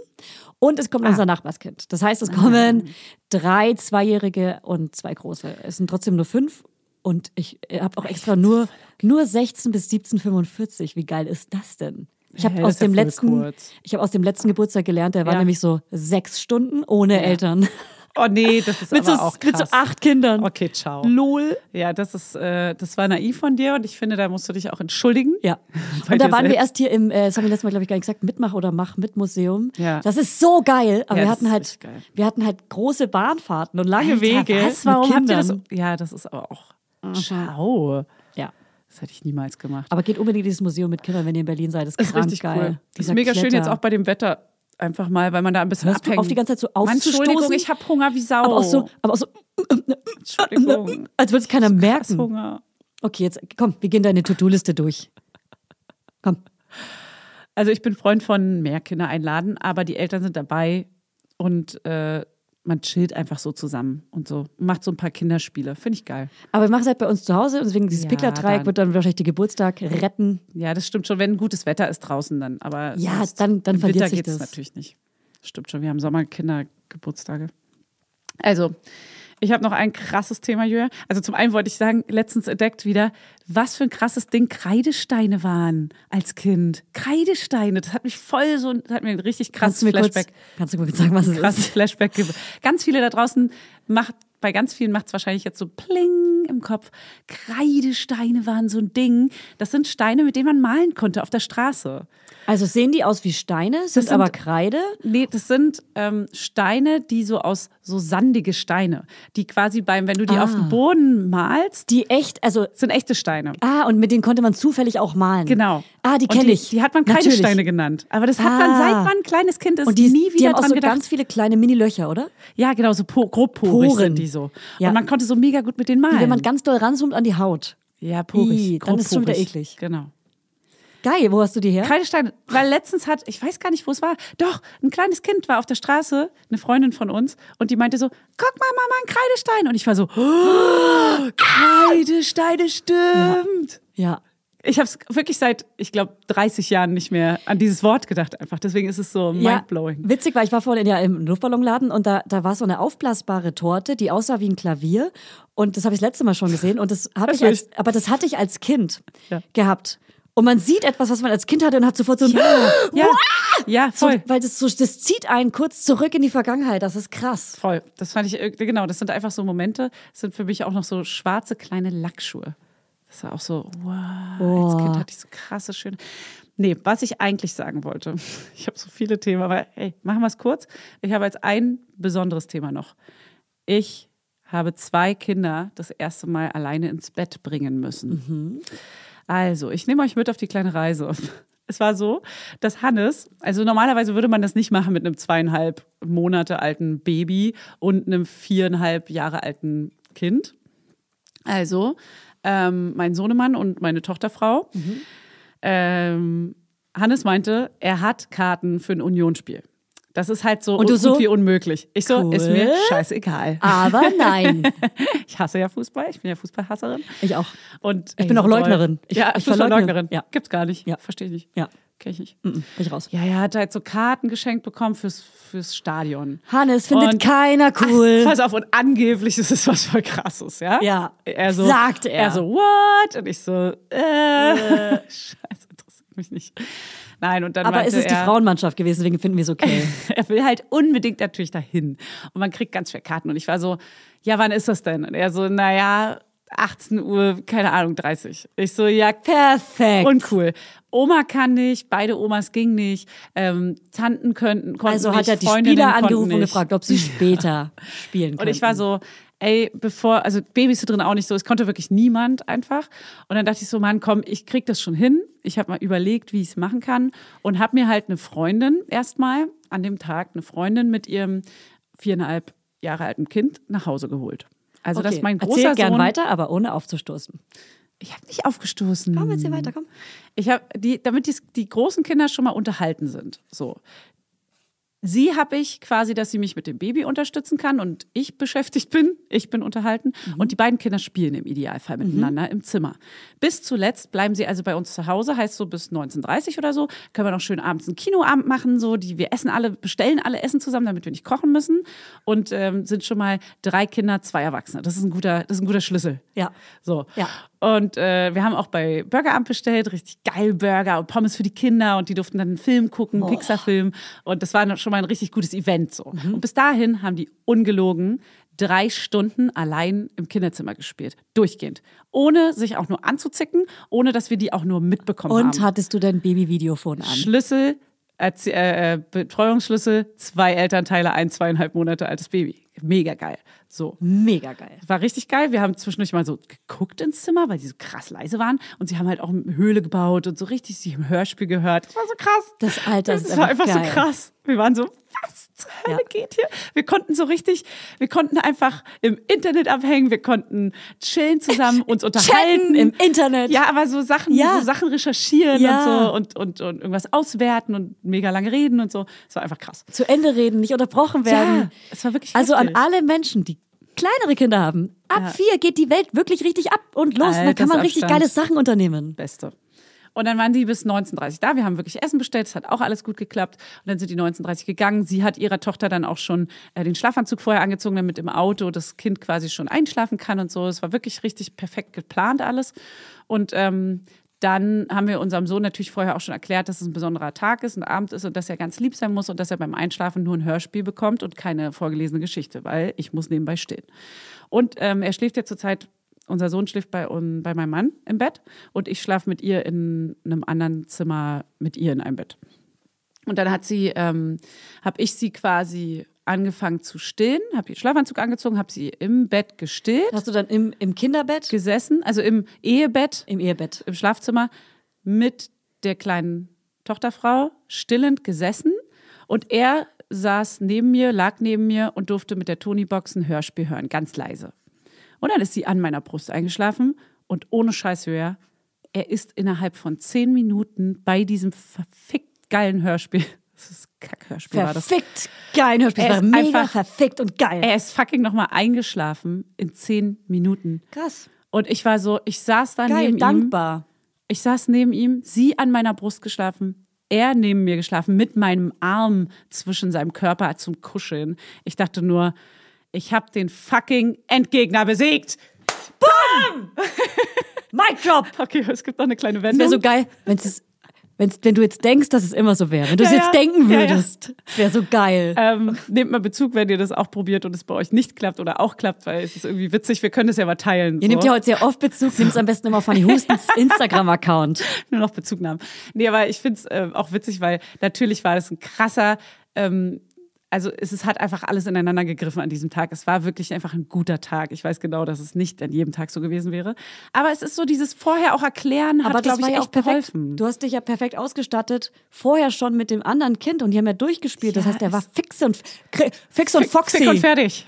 Und es Ah. kommt unser Nachbarskind. Das heißt, es kommen drei Zweijährige und zwei Große. Es sind trotzdem nur fünf. Und ich habe auch extra nur, nur 16 bis 17,45. Wie geil ist das denn? Ich habe Hä, aus ja dem letzten, ich habe aus dem letzten Geburtstag gelernt, der war Ja. nämlich so sechs Stunden ohne Eltern. Oh nee, das ist mit, so, aber auch krass. mit so acht Kindern. Okay, ciao. Lol. Ja, das ist, äh, das war naiv von dir und ich finde, da musst du dich auch entschuldigen. Ja. Und da waren wir selbst. erst hier im, äh, das haben wir letztes Mal, glaube ich, gar nicht gesagt, Mitmach- oder Mach-Mit-Museum. Ja. Das ist so geil. Aber Ja, wir hatten halt, wir hatten halt große Bahnfahrten und lange Alter, Wege. Was? Warum mit habt ihr das? Ja, das ist aber auch. Ciao. Ja. Das hätte ich niemals gemacht. Aber geht unbedingt in dieses Museum mit Kindern, wenn ihr in Berlin seid. Das ist, ist richtig geil. cool. Das ist Dieser mega schön Kletter. jetzt auch bei dem Wetter. Einfach mal, weil man da ein bisschen du abhängen. auf, die ganze Zeit so Mann, Entschuldigung, aufzustoßen? ich habe Hunger wie Sau. Aber auch so, aber auch so, Entschuldigung. als würde es keiner merken. Hunger. Okay, jetzt komm, wir gehen deine To-Do-Liste durch. Komm. Also ich bin Freund von mehr Kinder einladen, aber die Eltern sind dabei und äh, man chillt einfach so zusammen und so. Macht so ein paar Kinderspiele. Finde ich geil. Aber wir machen es halt bei uns zu Hause und deswegen dieses Ja, Pickler-Dreieck dann. wird dann wahrscheinlich den Geburtstag retten. Ja, das stimmt schon, wenn gutes Wetter ist draußen dann. Aber Ja, dann- dann im verliert Winter sich das. natürlich nicht. Stimmt schon, wir haben Sommerkindergeburtstage. Also, ich habe noch ein krasses Thema, Julia. Also zum einen wollte ich sagen, letztens entdeckt wieder, was für ein krasses Ding Kreidesteine waren als Kind. Kreidesteine, das hat mich voll so, das hat mir ein richtig Kannst krasses mir Flashback. kurz, kannst du mir kurz sagen, was es krasses ist? Flashback. Ganz viele da draußen macht, bei ganz vielen macht es wahrscheinlich jetzt so Pling im Kopf. Kreidesteine waren so ein Ding. Das sind Steine, mit denen man malen konnte auf der Straße. Also sehen die aus wie Steine, sind, sind- aber Kreide. Nee, das sind ähm, Steine, die so aus, so sandige Steine, die quasi beim, wenn du die Ah. auf dem Boden malst, Die echt, also, sind echte Steine. ah, und mit denen konnte man zufällig auch malen. Genau. Ah, die kenne die, ich. Die hat man Natürlich. Kreidesteine genannt. Aber das hat man, Ah. seit man ein kleines Kind ist, Und die, nie die wieder haben auch dran so gedacht. ganz viele kleine Mini-Löcher, oder? ja, genau, so po grob Poren. sind die so. Ja. Und man konnte so mega gut mit denen malen. Wenn man ganz doll ranzoomt an die Haut. ja, porig. Ih, dann ist es schon wieder eklig. Genau. Geil, wo hast du die her? Kreidesteine, weil letztens hat, ich weiß gar nicht, wo es war, doch, ein kleines Kind war auf der Straße, eine Freundin von uns, und die meinte so, guck mal, Mama, ein Kreidestein. Und ich war so, oh, Kreidesteine, stimmt. Ja. Ich habe es wirklich seit, ich glaube, 30 Jahren nicht mehr an dieses Wort gedacht einfach. Deswegen ist es so mindblowing. Ja, witzig, weil ich war vorhin ja im Luftballonladen und da, da war so eine aufblasbare Torte, die aussah wie ein Klavier. Und das habe ich das letzte Mal schon gesehen. Und das habe ich als, aber das hatte ich als Kind Ja. gehabt. Und man sieht etwas, was man als Kind hatte und hat sofort so ein Ja, ja, so, voll. weil das so, das zieht einen kurz zurück in die Vergangenheit. Das ist krass. Voll. Das fand ich, genau, das sind einfach so Momente, das sind für mich auch noch so schwarze kleine Lackschuhe. Das war auch so, wow, als Kind hatte ich so krasse, schöne. Nee, was ich eigentlich sagen wollte, ich habe so viele Themen, aber hey, machen wir es kurz. Ich habe als ein besonderes Thema noch. Ich habe zwei Kinder das erste Mal alleine ins Bett bringen müssen. Also, ich nehme euch mit auf die kleine Reise. Es war so, dass Hannes, also normalerweise würde man das nicht machen mit einem zweieinhalb Monate alten Baby und einem viereinhalb Jahre alten Kind. Also, ähm, mein Sohnemann und meine Tochterfrau. Ähm, Hannes meinte, er hat Karten für ein Unionsspiel. Das ist halt so, Und du so? unmöglich. Ich so, ist mir Cool. scheißegal. Aber nein. Ich hasse ja Fußball, ich bin ja Fußballhasserin. Ich auch. Und Ich bin auch Leugnerin. Ich- ja, ich Fußballleugnerin. Ja. Gibt's gar nicht. Ja. Verstehe ich nicht. Ja. Kenn ich nicht. Bin ich raus. Ja, er hat halt so Karten geschenkt bekommen fürs, fürs Stadion. Hannes findet Und- keiner cool. Pass auf, und angeblich ist es was voll krasses, ja? Ja, Er so, sagt er. Er so, what? Und ich so, äh, scheiße, interessiert mich nicht. Nein, und dann Aber meinte es ist die Frauenmannschaft gewesen, deswegen finden wir es okay. er will halt unbedingt natürlich dahin. Und man kriegt ganz schwer Karten. Und ich war so, ja, wann ist das denn? Und er so, naja, 18 Uhr, keine Ahnung, 30. Ich so, ja, Perfekt. uncool. Oma kann nicht, beide Omas ging nicht, ähm, Tanten könnten, konnten also hat er die Freundinnen Spieler angerufen und gefragt, ob sie später spielen können. Und ich war so, ey, bevor, also Babys sind drin auch nicht so, es konnte wirklich niemand einfach. Und dann dachte ich so, Mann, komm, ich krieg das schon hin. Ich habe mal überlegt, wie ich es machen kann und habe mir halt eine Freundin erstmal an dem Tag, eine Freundin mit ihrem viereinhalb Jahre alten Kind nach Hause geholt. Also das ist mein großer Erzähl gern Sohn. weiter, aber ohne aufzustoßen. Ich habe nicht aufgestoßen. Komm, erzähl weiter, komm. Ich habe die, damit die, die großen Kinder schon mal unterhalten sind. So. Sie habe ich quasi, dass sie mich mit dem Baby unterstützen kann und ich beschäftigt bin. Ich bin unterhalten. Und die beiden Kinder spielen im Idealfall miteinander im Zimmer. Bis zuletzt bleiben sie also bei uns zu Hause, heißt so bis 19.30 oder so. Können wir noch schön abends einen Kinoabend machen. So, die, wir essen alle, bestellen alle Essen zusammen, damit wir nicht kochen müssen. Und ähm, sind schon mal drei Kinder, zwei Erwachsene. Das ist ein guter, das ist ein guter Schlüssel. Ja. So. Ja. Und äh, wir haben auch bei Burgeramt bestellt, richtig geil Burger und Pommes für die Kinder und die durften dann einen Film gucken, einen Pixar-Film. Und das war schon mal ein richtig gutes Event so. Und bis dahin haben die ungelogen drei Stunden allein im Kinderzimmer gespielt. Durchgehend. Ohne sich auch nur anzuzicken, ohne dass wir die auch nur mitbekommen haben. Und hattest du dein Baby-Videophon an? Schlüssel, Erzie- äh, äh, Betreuungsschlüssel, zwei Elternteile, ein zweieinhalb Monate altes Baby. Mega geil. So. Mega geil. War richtig geil. Wir haben zwischendurch mal so geguckt ins Zimmer, weil die so krass leise waren. Und sie haben halt auch eine Höhle gebaut und so richtig sich im Hörspiel gehört. Das war so krass. Das Alter ist Das war einfach geil. so krass. Wir waren so, was zur Hölle Ja. geht hier? Wir konnten so richtig, wir konnten einfach im Internet abhängen, wir konnten chillen zusammen, uns unterhalten. Chatten im Internet. Ja, aber so Sachen, Ja. so Sachen recherchieren Ja. und so und, und, und irgendwas auswerten und mega lange reden und so. Es war einfach krass. Zu Ende reden, nicht unterbrochen werden. Ja, es war wirklich Also an alle Menschen, die kleinere Kinder haben. Ab Ja. vier geht die Welt wirklich richtig ab und los. Und dann kann man richtig geile Sachen unternehmen. Beste. Und dann waren die bis 19.30 da. Wir haben wirklich Essen bestellt. Es hat auch alles gut geklappt. Und dann sind die 19.30 gegangen. Sie hat ihrer Tochter dann auch schon äh, den Schlafanzug vorher angezogen, damit im Auto das Kind quasi schon einschlafen kann und so. Es war wirklich richtig perfekt geplant alles. Und ähm, dann haben wir unserem Sohn natürlich vorher auch schon erklärt, dass es ein besonderer Tag ist, ein Abend ist und dass er ganz lieb sein muss und dass er beim Einschlafen nur ein Hörspiel bekommt und keine vorgelesene Geschichte, weil ich muss nebenbei stehen. Und ähm, er schläft ja zurzeit unser Sohn schläft bei, um, bei meinem Mann im Bett und ich schlafe mit ihr in einem anderen Zimmer mit ihr in einem Bett. Und dann hat sie, ähm, habe ich sie quasi angefangen zu stillen, habe ihr Schlafanzug angezogen, habe sie im Bett gestillt, Hast du dann im, im Kinderbett, gesessen, also im Ehebett, im Ehebett? im Schlafzimmer mit der kleinen Tochterfrau stillend gesessen und er saß neben mir, lag neben mir und durfte mit der Tonybox ein Hörspiel hören, ganz leise. Und dann ist sie an meiner Brust eingeschlafen und ohne Scheiß höher, er ist innerhalb von zehn Minuten bei diesem verfickt geilen Hörspiel. Das ist Kackhörspiel war das. Verfickt geil. Hörspiel. Er Das ist mega einfach- verfickt und geil. Er ist fucking nochmal eingeschlafen in zehn Minuten. Krass. Und ich war so, ich saß da Geil, neben ihm. dankbar. Ich saß neben ihm, sie an meiner Brust geschlafen, er neben mir geschlafen, mit meinem Arm zwischen seinem Körper zum Kuscheln. Ich dachte nur, ich habe den fucking Endgegner besiegt. Mic drop! Okay, es gibt noch eine kleine Es Wendung. wäre so geil, wenn es wenn's, wenn du jetzt denkst, dass es immer so wäre. Wenn du es Ja, jetzt ja. denken Ja, ja. würdest. Es wäre so geil. ähm, nehmt mal Bezug, wenn ihr das auch probiert und es bei euch nicht klappt oder auch klappt, weil es ist irgendwie witzig. Wir können das ja mal teilen. Ihr so. nehmt ja heute sehr oft Bezug, nehmt es am besten immer auf Fanny Hustens Instagram-Account. nur noch Bezugnahmen. Nee, aber ich finde es äh, auch witzig, weil natürlich war das ein krasser, ähm, also es, es hat einfach alles ineinander gegriffen an diesem Tag. Es war wirklich einfach ein guter Tag. Ich weiß genau, dass es nicht an jedem Tag so gewesen wäre. Aber es ist so dieses vorher auch erklären, hat, Aber das glaube ich, ja echt auch perfekt. geholfen. Du hast dich ja perfekt ausgestattet, vorher schon mit dem anderen Kind und die haben ja durchgespielt. das Ja, heißt, der war fix und, fix und foxy. Fick und fertig.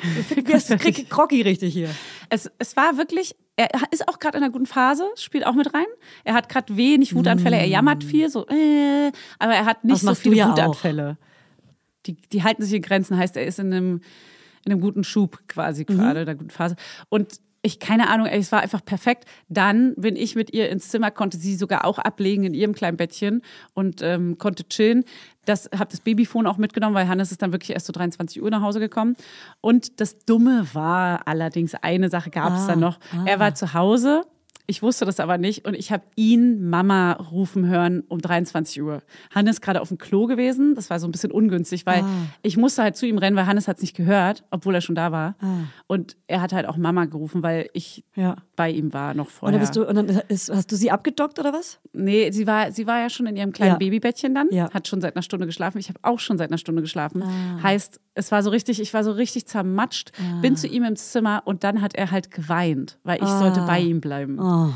Krieg- Krocki richtig hier. Es, es war wirklich, er ist auch gerade in einer guten Phase, spielt auch mit rein. Er hat gerade wenig Wutanfälle, er jammert viel, so, äh, aber er hat Mm. Das nicht so viele ja auch. Die, die halten sich in Grenzen, heißt, er ist in einem, in einem guten Schub quasi Mhm. gerade, in einer guten Phase. Und ich, keine Ahnung, ey, es war einfach perfekt. Dann bin ich mit ihr ins Zimmer, konnte sie sogar auch ablegen in ihrem kleinen Bettchen und ähm, konnte chillen. Das habe das Babyphone auch mitgenommen, weil Hannes ist dann wirklich erst so 23 Uhr nach Hause gekommen. Und das Dumme war allerdings, eine Sache gab es Ah, dann noch. Er war zu Hause. Ich wusste das aber nicht und ich habe ihn Mama rufen hören um 23 Uhr. Hannes gerade auf dem Klo gewesen. Das war so ein bisschen ungünstig, weil Ah. ich musste halt zu ihm rennen, weil Hannes hat es nicht gehört, obwohl er schon da war. Und er hat halt auch Mama gerufen, weil ich Ah. Ja. bei ihm war noch Und vorher. dann, bist du, und dann ist, hast du sie abgedockt oder was? Nee, sie war, sie war ja schon in ihrem kleinen Ja. Babybettchen dann, Ja. hat schon seit einer Stunde geschlafen. Ich habe auch schon seit einer Stunde geschlafen. Ah. Heißt, es war so richtig, ich war so richtig zermatscht, bin zu ihm ins Zimmer und dann hat er halt geweint, weil ich sollte Ah. bei ihm bleiben. Oh.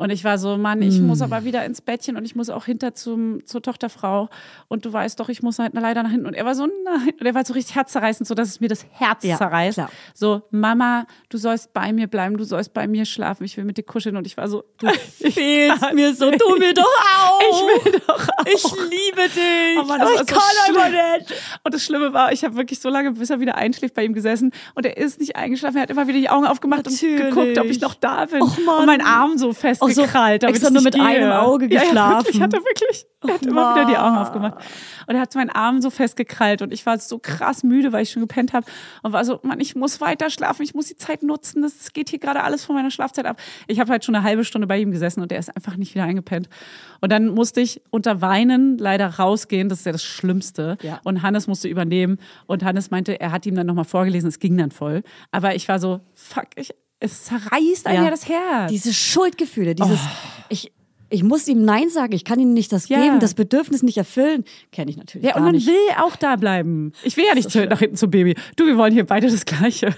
Und ich war so, Mann, ich muss aber wieder ins Bettchen und ich muss auch hinter zum, zur Tochterfrau. Und du weißt doch, ich muss halt leider nach hinten. Und er war so, nein. Und er war so richtig herzzerreißend, so dass es mir das Herz Ja, zerreißt. klar. So, Mama, du sollst bei mir bleiben, du sollst bei mir schlafen, ich will mit dir kuscheln. Und ich war so, Fehlst mir so, tu mir doch auch. ich will doch auch. Ich liebe dich. Oh Mann, das Aber war ich so kann einfach schlimm. nicht. Und das Schlimme war, ich habe wirklich so lange, bis er wieder einschläft, bei ihm gesessen. Und er ist nicht eingeschlafen. Er hat immer wieder die Augen aufgemacht Natürlich. und geguckt, ob ich noch da bin. Och, Mann. Und mein Arm so damit extra ich nur nicht mit gehe. einem Auge Ja, ja, geschlafen. wirklich, hat er wirklich. Er hat Och, immer wieder die Augen aufgemacht. Und er hat meinen Arm so festgekrallt. Und ich war so krass müde, weil ich schon gepennt habe. Und war so, Mann, ich muss weiter schlafen. Ich muss die Zeit nutzen. Das geht hier gerade alles von meiner Schlafzeit ab. Ich habe halt schon eine halbe Stunde bei ihm gesessen und er ist einfach nicht wieder eingepennt. Und dann musste ich unter Weinen leider rausgehen. Das ist ja das Schlimmste. Ja. Und Hannes musste übernehmen. Und Hannes meinte, er hat ihm dann nochmal vorgelesen. Es ging dann voll. Aber ich war so, fuck, ich, es zerreißt einem ja. das Herz. Diese Schuldgefühle, dieses, ich, ich muss ihm Nein sagen, ich kann ihm nicht das Ja. geben, das Bedürfnis nicht erfüllen, kenne ich natürlich Ja, und man nicht. will auch da bleiben. Ich will ja nicht zu, nach hinten zum Baby. Du, wir wollen hier beide das Gleiche.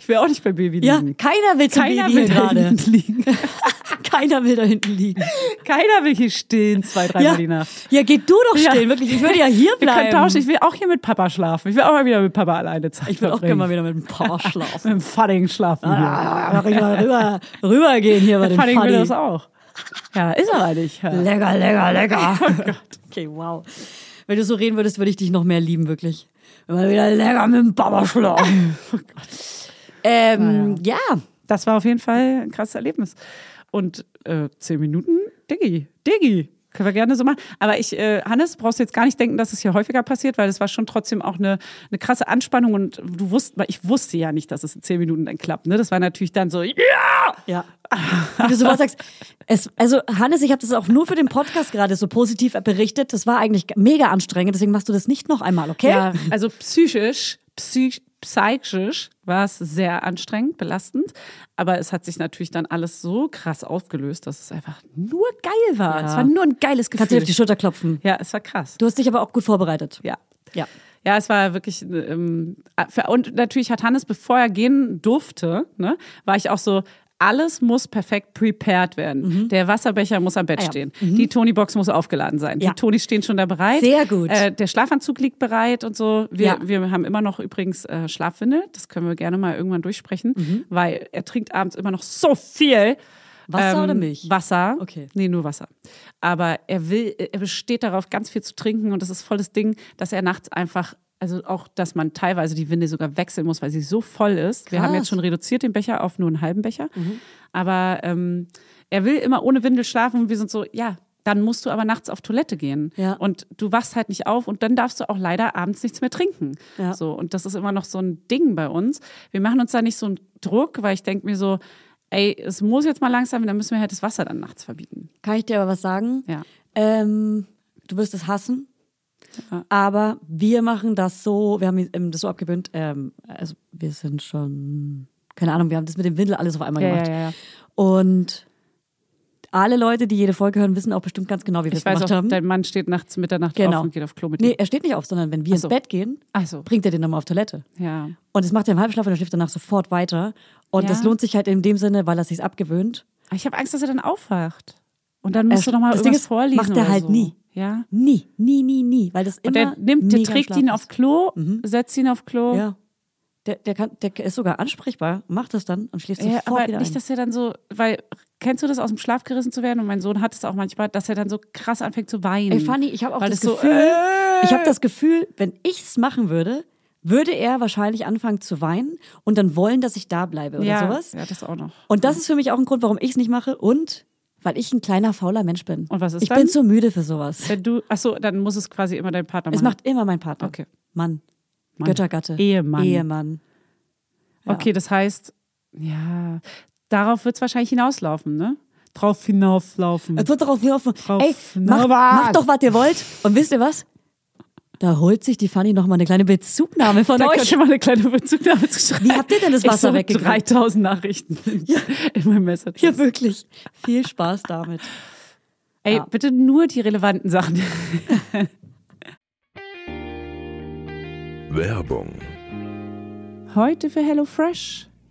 Ich will auch nicht beim Baby ja, liegen. keiner will zum Keiner Baby will gerade. hinten liegen. Keiner will da hinten liegen. Keiner will hier stehen, zwei, dreimal Ja, die Nacht. ja, geh du doch Ja. stehen, wirklich. Ich würde ja hier Wir können bleiben. tauschen. Ich will auch hier mit Papa schlafen. Ich will auch mal wieder mit Papa alleine Zeit Ich will auch gerne mal wieder mit dem Paar schlafen. Mit dem Fudding schlafen. Ah, rüber, rüber, rübergehen hier bei dem Fudding will das auch. Ja, ist aber nicht. Ja. Lecker, lecker, lecker. Oh okay, wow. Wenn du so reden würdest, würde ich dich noch mehr lieben, wirklich. Immer wieder lecker mit dem Papa schlafen. Oh Ähm, ja. Das war auf jeden Fall ein krasses Erlebnis. Und äh, zehn Minuten, Diggi, Diggi. Können wir gerne so machen. Aber ich, äh, Hannes, brauchst du jetzt gar nicht denken, dass es hier häufiger passiert, weil das war schon trotzdem auch eine, eine krasse Anspannung und du wusst, weil ich wusste ja nicht, dass es in zehn Minuten dann klappt. Ne? Das war natürlich dann so, ja! Ja. Wie du sowas sagst. Es, also, Hannes, ich habe das auch nur für den Podcast gerade so positiv berichtet. Das war eigentlich mega anstrengend, deswegen machst du das nicht noch einmal, okay? Ja, also psychisch, psych, psychisch war es sehr anstrengend, belastend. Aber es hat sich natürlich dann alles so krass aufgelöst, dass es einfach nur geil war. Ja. Es war nur ein geiles Kannst du dir Gefühl. auf die Schulter klopfen. Ja, es war krass. Du hast dich aber auch gut vorbereitet. Ja. Ja. Ja, es war wirklich, ähm, und natürlich hat Hannes, bevor er gehen durfte, ne, war ich auch so, alles muss perfekt prepared werden. Der Wasserbecher muss am Bett Ah ja. stehen. Die Tony-Box muss aufgeladen sein. Ja. Die Tonys stehen schon da bereit. Sehr gut. Äh, der Schlafanzug liegt bereit und so. Wir, Ja. wir haben immer noch übrigens äh, Schlafwindel. Das können wir gerne mal irgendwann durchsprechen, Mhm. weil er trinkt abends immer noch so viel. Wasser Ähm, oder Milch? Wasser. Okay. Nee, nur Wasser. Aber er will, er besteht darauf, ganz viel zu trinken und das ist voll das Ding, dass er nachts einfach, also auch, dass man teilweise die Winde sogar wechseln muss, weil sie so voll ist. Wir haben Krass. jetzt schon reduziert den Becher auf nur einen halben Becher. Aber ähm, er will immer ohne Windel schlafen und wir sind so, ja, dann musst du aber nachts auf Toilette gehen. Ja. Und du wachst halt nicht auf und dann darfst du auch leider abends nichts mehr trinken. Ja. So, und das ist immer noch so ein Ding bei uns. Wir machen uns da nicht so einen Druck, weil ich denke mir so, ey, es muss jetzt mal langsam, dann müssen wir halt das Wasser dann nachts verbieten. Kann ich dir aber was sagen? Ja. Ähm, du wirst es hassen. Ja. Aber wir machen das so, wir haben das so abgewöhnt, ähm, also wir sind schon, keine Ahnung, wir haben das mit dem Windel alles auf einmal Ja, gemacht. ja. Und alle Leute, die jede Folge hören, wissen auch bestimmt ganz genau, wie wir es gemacht auch, haben. dein Mann steht nachts Mitternacht Genau. auf und geht auf Klo mit Nee, dir. er steht nicht auf, sondern wenn wir so. ins Bett gehen, so. bringt er den nochmal auf Toilette. Ja. Und das macht er im Halbschlaf und er schläft danach sofort weiter. Und das lohnt sich halt in dem Sinne, weil er sich abgewöhnt. Ich habe Angst, dass er dann aufwacht. Und dann musst Er- du nochmal das irgendwas Ding ist, vorlesen. macht er halt so. nie. Ja. Nie, nie, nie, nie. Weil das immer Und der nimmt, der trägt ihn auf Klo, setzt ihn auf Klo. Ja. Der, der, kann, der ist sogar ansprechbar, macht das dann und schläft Ja, sofort aber wieder nicht, ein. dass er dann so, weil, kennst du das aus dem Schlaf gerissen zu werden? Und mein Sohn hat es auch manchmal, dass er dann so krass anfängt zu weinen. Ey, Fanny, ich habe auch das das so, Gefühl, äh, ich habe das Gefühl, wenn ich es machen würde, würde er wahrscheinlich anfangen zu weinen und dann wollen, dass ich da bleibe oder ja, sowas. Ja, das auch noch. Und das ist für mich auch ein Grund, warum ich es nicht mache und weil ich ein kleiner fauler Mensch bin. Und was ist ich dann? bin zu müde für sowas. Wenn du, ach so, dann muss es quasi immer dein Partner Es machen. macht immer mein Partner. Okay. Mann. Mann. Göttergatte. Ehemann. Ehemann. Ja. Okay, das heißt, ja, darauf wird es wahrscheinlich hinauslaufen, ne? Drauf hinauslaufen. Es wird darauf laufen. Drauf Ey, macht, macht doch, was ihr wollt. Und wisst ihr was? Da holt sich die Fanny noch mal eine kleine Bezugnahme von Da euch. könnte mal eine kleine Bezugnahme zu schreiben. Wie habt ihr denn das Wasser ich so weggekriegt? 3000 Nachrichten in meinem Message. Ja, wirklich. Viel Spaß damit. Ey, Ja. bitte nur die relevanten Sachen. Werbung. Heute für HelloFresh.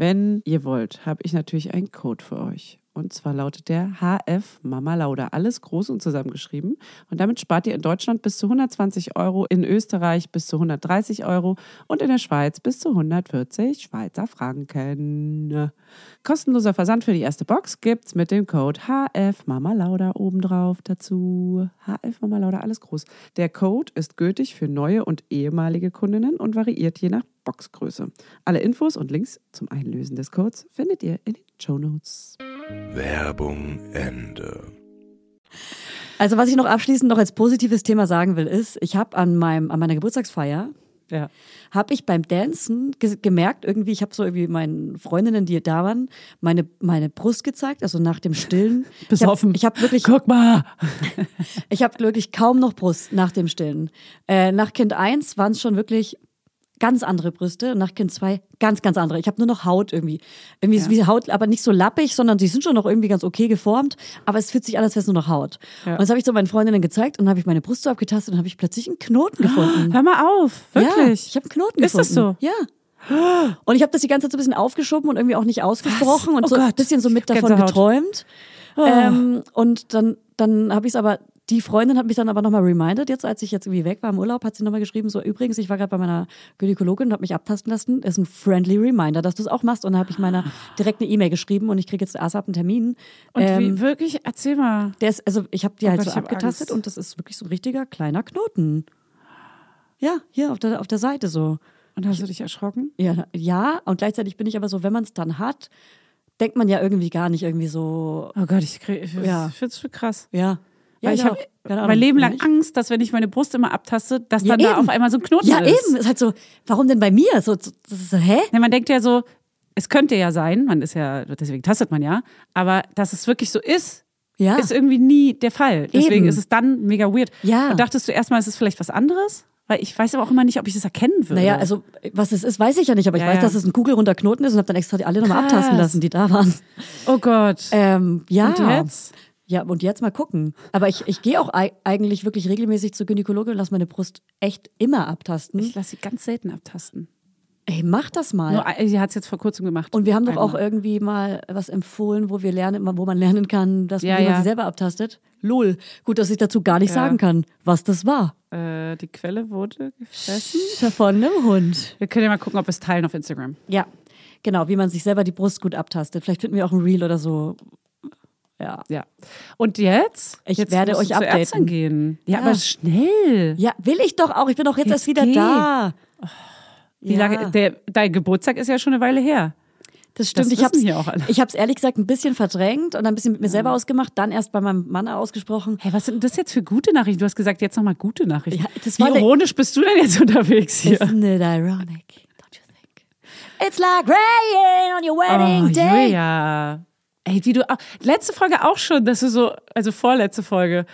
wenn ihr wollt, habe ich natürlich einen Code für euch. Und zwar lautet der HF Mama Lauda. Alles groß und zusammengeschrieben. Und damit spart ihr in Deutschland bis zu 120 Euro, in Österreich bis zu 130 Euro und in der Schweiz bis zu 140 Schweizer Franken. Kostenloser Versand für die erste Box gibt's mit dem Code HF Mama Lauda obendrauf dazu. HF Mama Lauda, alles groß. Der Code ist gültig für neue und ehemalige Kundinnen und variiert je nach Boxgröße. Alle Infos und Links zum Einlösen des Codes findet ihr in den Show Notes. Werbung Ende. Also was ich noch abschließend noch als positives Thema sagen will, ist, ich habe an meinem an meiner Geburtstagsfeier Ja. habe ich beim Dancen ge gemerkt, irgendwie, ich habe so irgendwie meinen Freundinnen, die da waren, meine, meine Brust gezeigt, also nach dem Stillen. Besoffen. Ich habe hab wirklich, Guck mal. ich habe wirklich kaum noch Brust nach dem Stillen. Äh, nach Kind 1 waren es schon wirklich ganz andere Brüste und nach Kind 2 ganz, ganz andere. Ich habe nur noch Haut irgendwie. Irgendwie ist wie Haut, aber nicht so lappig, sondern die sind schon noch irgendwie ganz okay geformt, aber es fühlt sich an, als wäre es nur noch Haut. Ja. Und das habe ich so meinen Freundinnen gezeigt und dann habe ich meine Brust so abgetastet und habe ich plötzlich einen Knoten gefunden. Hör mal auf. Ja, Wirklich. ich habe einen Knoten Ist das gefunden. so? Ja. Und ich habe das die ganze Zeit so ein bisschen aufgeschoben und irgendwie auch nicht ausgesprochen Was? und Oh so ein Gott. bisschen so mit davon geträumt. Ähm, und dann, dann habe ich es aber die Freundin hat mich dann aber nochmal reminded, jetzt als ich jetzt irgendwie weg war im Urlaub, hat sie nochmal geschrieben, so übrigens, ich war gerade bei meiner Gynäkologin und habe mich abtasten lassen. Ist ein friendly Reminder, dass du es auch machst. Und dann habe ich meiner direkt eine E-Mail geschrieben und ich kriege jetzt ASAP einen Termin. Und Ähm, wie, wirklich, erzähl mal. der ist, also ich habe die Oh halt Gott, so abgetastet und das ist wirklich so ein richtiger kleiner Knoten. Ja, hier auf der, auf der Seite so. Und hast du dich erschrocken? Ja, ja, und gleichzeitig bin ich aber so, wenn man es dann hat, denkt man ja irgendwie gar nicht irgendwie so, Oh Gott, ich, krieg- ich, Ja. ich finde es schon krass. ja. Ja, Weil ich auch. habe Keine Ahnung. mein Leben lang Nicht? Angst, dass wenn ich meine Brust immer abtaste, dass Ja, dann da eben. auf einmal so ein Knoten Ja, ist. eben. Ist halt so, warum denn bei mir? So, so, so hä? Ja, man denkt ja so, es könnte ja sein, man ist ja, deswegen tastet man ja, aber dass es wirklich so ist, Ja. ist irgendwie nie der Fall. Deswegen Eben. ist es dann mega weird. Ja. Und dachtest du erstmal, es ist vielleicht was anderes? Weil ich weiß aber auch immer nicht, ob ich das erkennen würde. Naja, also was es ist, weiß ich ja nicht, aber ich Ja, weiß, ja. dass es ein kugelrunder Knoten ist und habe dann extra die alle nochmal abtasten lassen, die da waren. Oh Gott. Ähm, ja. Und jetzt? Ja, und jetzt mal gucken. Aber ich, ich gehe auch ei- eigentlich wirklich regelmäßig zur Gynäkologin und lasse meine Brust echt immer abtasten. Ich lasse sie ganz selten abtasten. Ey, mach das mal. Nur, sie hat es jetzt vor kurzem gemacht. Und wir haben doch auch Einmal. irgendwie mal was empfohlen, wo wir lernen, wo man lernen kann, dass Ja, man ja. sich selber abtastet. Lol. Gut, dass ich dazu gar nicht Ja. sagen kann, was das war. Äh, die Quelle wurde gefressen. Von einem Hund. Wir können ja mal gucken, ob wir es teilen auf Instagram. Ja, genau, wie man sich selber die Brust gut abtastet. Vielleicht finden wir auch ein Reel oder so. Ja. Ja. Und jetzt? Ich jetzt werde euch updaten. Ärztin gehen. Ja, Ja. aber schnell. Ja, will ich doch auch. Ich bin doch jetzt, Jetzt erst wieder geh. da. Wie ja, lange? Der, dein Geburtstag ist ja schon eine Weile her. das stimmt. das ich habe es ehrlich gesagt ein bisschen verdrängt und ein bisschen mit mir selber ausgemacht, dann erst bei meinem Mann ausgesprochen. Hey, was sind denn das jetzt für gute Nachrichten? Du hast gesagt, jetzt nochmal gute Nachrichten. Ja, das Wie ironisch bist du denn jetzt unterwegs hier? Isn't it ironic? Don't you think? It's like rain on your wedding Oh, day. Julia. Ey, wie du auch, letzte Folge auch schon, dass du so, also vorletzte Folge,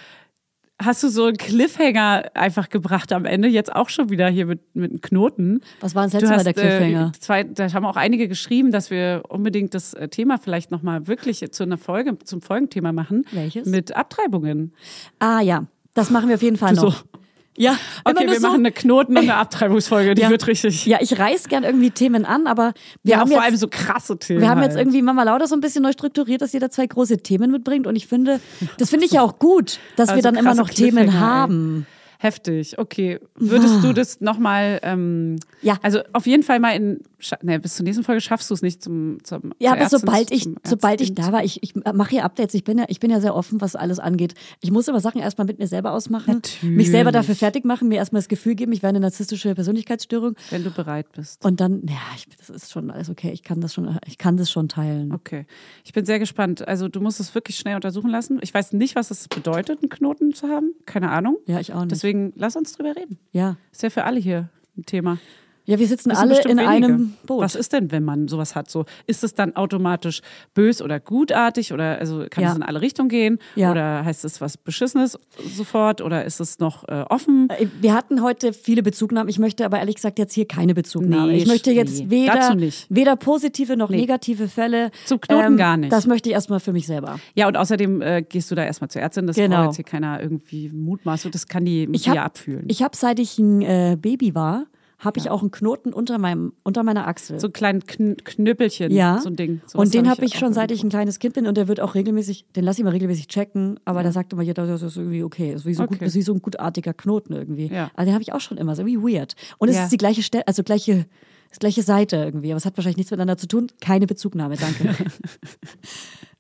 hast du so einen Cliffhanger einfach gebracht am Ende, jetzt auch schon wieder hier mit, mit einem Knoten. Was war das letzte Mal hast, der Cliffhanger? Äh, zwei, da haben auch einige geschrieben, dass wir unbedingt das äh, Thema vielleicht nochmal wirklich zu einer Folge, zum Folgenthema machen. Welches? Mit Abtreibungen. ah ja, das machen wir auf jeden Fall noch. so, Ja, okay, wir so. machen eine Knoten- und eine Abtreibungsfolge, die Ja. wird richtig. Ja, ich reiß gern irgendwie Themen an, aber wir Ja, haben vor jetzt, allem so krasse Themen. Wir haben jetzt halt. irgendwie Mama Lauda so ein bisschen neu strukturiert, dass jeder zwei große Themen mitbringt. Und ich finde, das finde ich ja auch gut, dass wir Also dann immer noch Themen haben. Heftig, okay. Würdest du das nochmal, ähm, Ja. also auf jeden Fall mal in, ne, bis zur nächsten Folge schaffst du es nicht zum, zum Ja, aber Ärztin, sobald ich, sobald ich da war, ich, ich mache hier Updates. Ich bin ja, ich bin ja sehr offen, was alles angeht. Ich muss aber Sachen erstmal mit mir selber ausmachen, Natürlich. mich selber dafür fertig machen, mir erstmal das Gefühl geben, ich wäre eine narzisstische Persönlichkeitsstörung. Wenn du bereit bist. Und dann, ja, ich, das ist schon alles okay. Ich kann das schon, ich kann das schon teilen. Okay. Ich bin sehr gespannt. Also du musst es wirklich schnell untersuchen lassen. Ich weiß nicht, was es bedeutet, einen Knoten zu haben. Keine Ahnung. Ja, ich auch nicht. Deswegen lass uns drüber reden. Ja. Ist ja für alle hier ein Thema. Ja, wir sitzen alle in wenige. einem Boot. Was ist denn, wenn man sowas hat? So, ist es dann automatisch bös oder gutartig oder also kann Ja. es in alle Richtungen gehen? Ja. Oder heißt es was Beschissenes sofort? Oder ist es noch äh, offen? Äh, Wir hatten heute viele Bezugnahmen. Ich möchte aber ehrlich gesagt jetzt hier keine Bezugnahme. Nee, ich möchte jetzt nee, weder, weder positive noch Nee. negative Fälle. Ähm, Zum Knoten gar nicht. Das möchte ich erstmal für mich selber. Ja, und außerdem äh, gehst du da erstmal zur Ärztin. Das Genau. braucht jetzt hier keiner irgendwie Mutmaßung. Das kann die mit Ich hab- dir abfühlen. Ich habe, seit ich ein äh, Baby war, habe ich auch einen Knoten unter, meinem, unter meiner Achsel. so ein kleines Kn Knüppelchen, ja. so ein Ding. Sowas und den hab habe ich schon auch seit ich ein kleines Kind bin und der wird auch regelmäßig, den lasse ich mal regelmäßig checken, aber Ja. der sagt immer, ja, das ist irgendwie okay. Das ist wie so, gut, Okay. das ist wie so ein gutartiger Knoten irgendwie. Ja. Aber den habe ich auch schon immer, so irgendwie weird. Und es Ja. ist die gleiche Stelle, also gleiche, das gleiche Seite irgendwie, aber es hat wahrscheinlich nichts miteinander zu tun. Keine Bezugnahme, danke.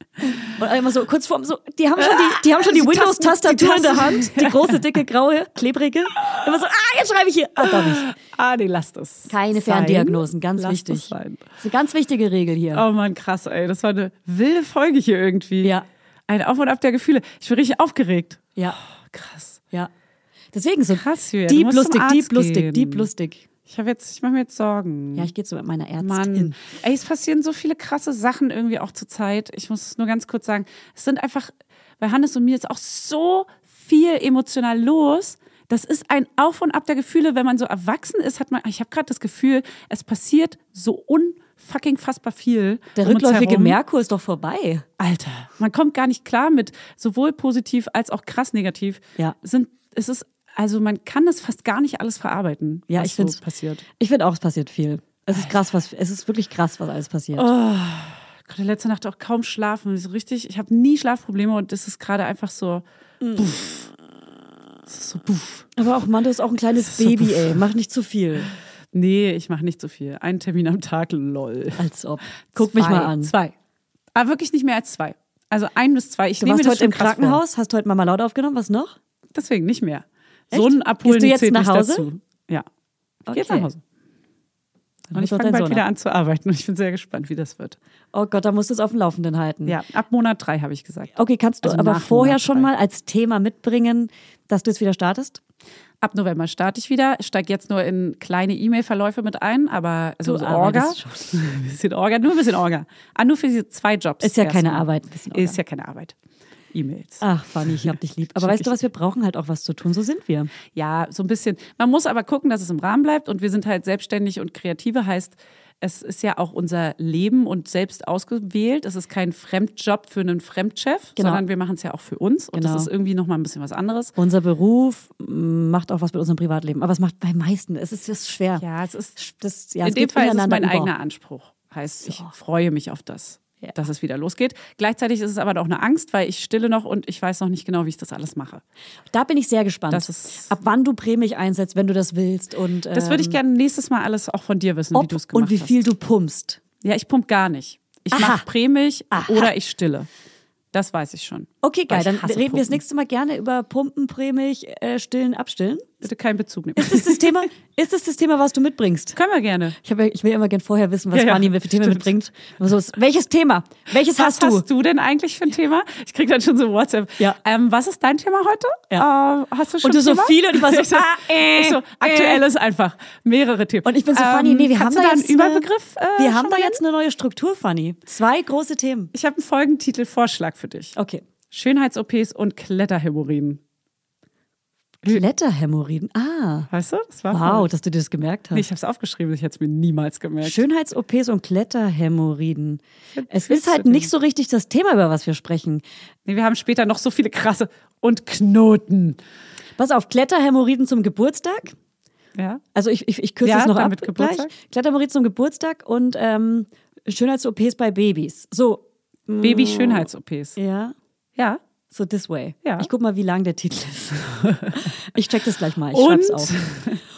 Und immer so kurz vorm, so, die haben schon die, die, haben schon die Die Windows-Tastatur in der. Hand, die große, dicke, graue, klebrige. Immer so, ah, jetzt schreibe ich hier. Ah, doch nicht. Ah, nee, lass das. Keine sein. Ferndiagnosen, ganz Lass wichtig. Das sein. Das ist eine ganz wichtige Regel hier. Oh Mann, krass, ey. Das war eine wilde Folge hier irgendwie. Ja. Ein Auf und Ab der Gefühle. Ich bin richtig aufgeregt. Ja, Oh, krass. ja. Deswegen so Krass, Julia. Deep lustig, deep lustig, gehen. deep lustig. Ich habe jetzt, ich mache mir jetzt Sorgen. Ja, ich gehe zu meiner Ärztin. Mann. Ey, es passieren so viele krasse Sachen irgendwie auch zur Zeit. Ich muss es nur ganz kurz sagen. Es sind einfach, bei Hannes und mir ist auch so viel emotional los. Das ist ein Auf und Ab der Gefühle. Wenn man so erwachsen ist, hat man, ich habe gerade das Gefühl, es passiert so unfucking fassbar viel. Der um rückläufige. Merkur ist doch vorbei. Alter, man kommt gar nicht klar mit sowohl positiv als auch krass negativ. Ja. Sind, es ist, also man kann das fast gar nicht alles verarbeiten, Ja, was ich so passiert. Ich finde auch, es passiert viel. Es ist krass, was, es ist wirklich krass, was alles passiert. Oh. Gerade letzte Nacht auch kaum schlafen. So richtig, ich habe nie Schlafprobleme und das ist gerade einfach so. Puff. So, puff. Aber auch Mann, du bist auch ein kleines Baby, ey. Mach nicht zu viel. Nee, ich mache nicht so viel. Einen Termin am Tag, lol. Als ob. Guck mich Zwei. mal an. Zwei. Aber wirklich nicht mehr als zwei. Also ein bis zwei. Ich Du nehme warst heute im krass vor. Krankenhaus, hast heute Mama laut aufgenommen. Was noch? Deswegen nicht mehr. Sohn abholen Gehst du jetzt nach Hause? dazu. Ja. Ich geh jetzt Okay. nach Hause. Und muss ich fange bald Sohn wieder an zu arbeiten und ich bin sehr gespannt, wie das wird. Oh Gott, da musst du es auf dem Laufenden halten. Ja, ab Monat drei habe ich gesagt. Okay, kannst du Also aber vorher Monat schon drei. mal als Thema mitbringen, dass du jetzt wieder startest? Ab November starte ich wieder. Ich steige jetzt nur in kleine E-Mail-Verläufe mit ein, aber also Du so Orga. bisschen Orga, nur ein bisschen Orga. Ah, nur für diese zwei Jobs. Ist ja keine erstmal. Arbeit. ein bisschen Orga. Ist ja keine Arbeit. E-Mails. Ach, Fanny, ich hab dich lieb. Aber weißt du was, wir brauchen halt auch was zu tun. So sind wir. Ja, so ein bisschen. Man muss aber gucken, dass es im Rahmen bleibt und wir sind halt selbstständig und kreative, heißt, es ist ja auch unser Leben und selbst ausgewählt. Es ist kein Fremdjob für einen Fremdchef, Genau. sondern wir machen es ja auch für uns und Genau. das ist irgendwie nochmal ein bisschen was anderes. Unser Beruf mm, macht auch was mit unserem Privatleben. Aber es macht bei meisten, es ist, es ist schwer. Ja, es ist Das, ja, in es dem Fall ist es mein über. eigener Anspruch. Heißt, ich freue mich auf das, Ja. dass es wieder losgeht. Gleichzeitig ist es aber auch eine Angst, weil ich stille noch und ich weiß noch nicht genau, wie ich das alles mache. Da bin ich sehr gespannt. Ab wann du prämig einsetzt, wenn du das willst. Und, Das würde ich ähm, gerne nächstes Mal alles auch von dir wissen, wie du es gemacht und wie viel hast. du pumpst. Ja, ich pump gar nicht. Ich mache prämig Aha. oder ich stille. Das weiß ich schon. Okay, geil. Dann reden wir das Pumpen. nächste Mal gerne über Pumpen, prämig, äh, stillen, abstillen. Bitte keinen Bezug nehmen. Ist das das Thema, ist das, das Thema was du mitbringst? Können wir gerne. Ich, hab, ich will immer gern vorher wissen, was Ja, ja, Fanny für Themen mitbringt. Also, welches Thema? Welches Was hast du? hast du denn eigentlich für ein Thema? Ich krieg dann schon so WhatsApp. Ja. Ähm, was ist dein Thema heute? Ja. Äh, hast du schon Und du so viele und ich war so, ich so, ah, äh, ich so aktuell ist einfach mehrere Themen. Und ich bin so, Fanny, nee, wir haben kannst da einen eine- Überbegriff. äh, Wir haben da jetzt eine neue Struktur, Fanny. Zwei große Themen. Ich habe einen Folgentitel-Vorschlag für dich. Okay. Schönheits-OPs und Kletterhämorrhoiden. Kletterhämorrhoiden. Ah. Weißt du? Das war Wow, voll- dass du dir das gemerkt hast. Nee, ich habe es aufgeschrieben, ich hätte es mir niemals gemerkt. Schönheits-OPs und Kletterhämorrhoiden. Es ist halt nicht so richtig das Thema, über was wir sprechen. Nee, wir haben später noch so viele krasse und Knoten. Pass auf, Kletterhämorrhoiden zum Geburtstag. Ja. Also ich, ich, ich kürze Ja, es noch ab mit Geburtstag. gleich. Kletterhämorrhoiden zum Geburtstag und ähm, Schönheits-OPs bei Babys. So, Baby-Schönheits-OPs. ja, Ja. So this way. Ja. Ich guck mal, wie lang der Titel ist. ich check das gleich mal. Ich Und? schreib's auf.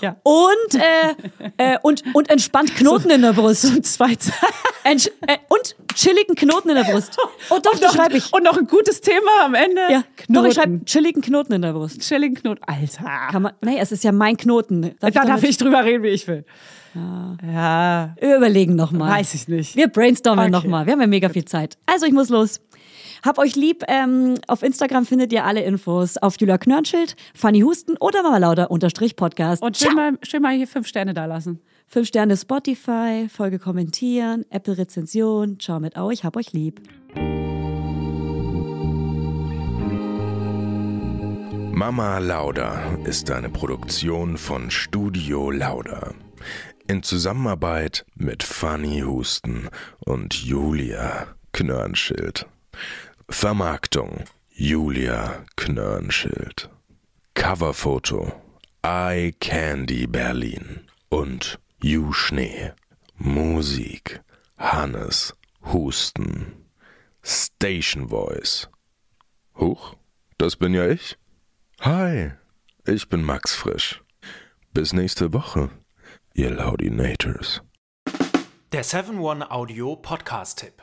Ja. Und, äh, äh, und, und entspannt Knoten in der Brust. Und zwei Entsch äh, und chilligen Knoten in der Brust. Oh doch, und, noch, schreibe ich. und noch ein gutes Thema am Ende. Ja, Knoten. doch, ich schreibe chilligen Knoten in der Brust. Chilling Knoten. Alter. Kann man, nee, es ist ja mein Knoten. Darf da darf damit- ich drüber reden, wie ich will. Ja, Wir überlegen nochmal. weiß ich nicht. Wir brainstormen Okay. nochmal. Wir haben ja mega viel Zeit. Also, ich muss los. Hab euch lieb. Ähm, auf Instagram findet ihr alle Infos auf Julia Knörnschild, Fanny Husten oder Mama Lauder unterstrich Podcast. Und schön mal, schön mal hier fünf Sterne da lassen. Fünf Sterne Spotify, Folge kommentieren, Apple Rezension. Ciao mit euch, hab euch lieb. Mama Lauda ist eine Produktion von Studio Lauda. In Zusammenarbeit mit Fanny Husten und Julia Knörnschild. Vermarktung Julia Knörnschild. Coverfoto Eye Candy Berlin und You Schnee. Musik Hannes Husten. Station Voice. Huch, das bin ja ich. Hi, ich bin Max Frisch. Bis nächste Woche, ihr Laudinators. Der 7-One-Audio-Podcast-Tipp.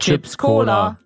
Chips Cola.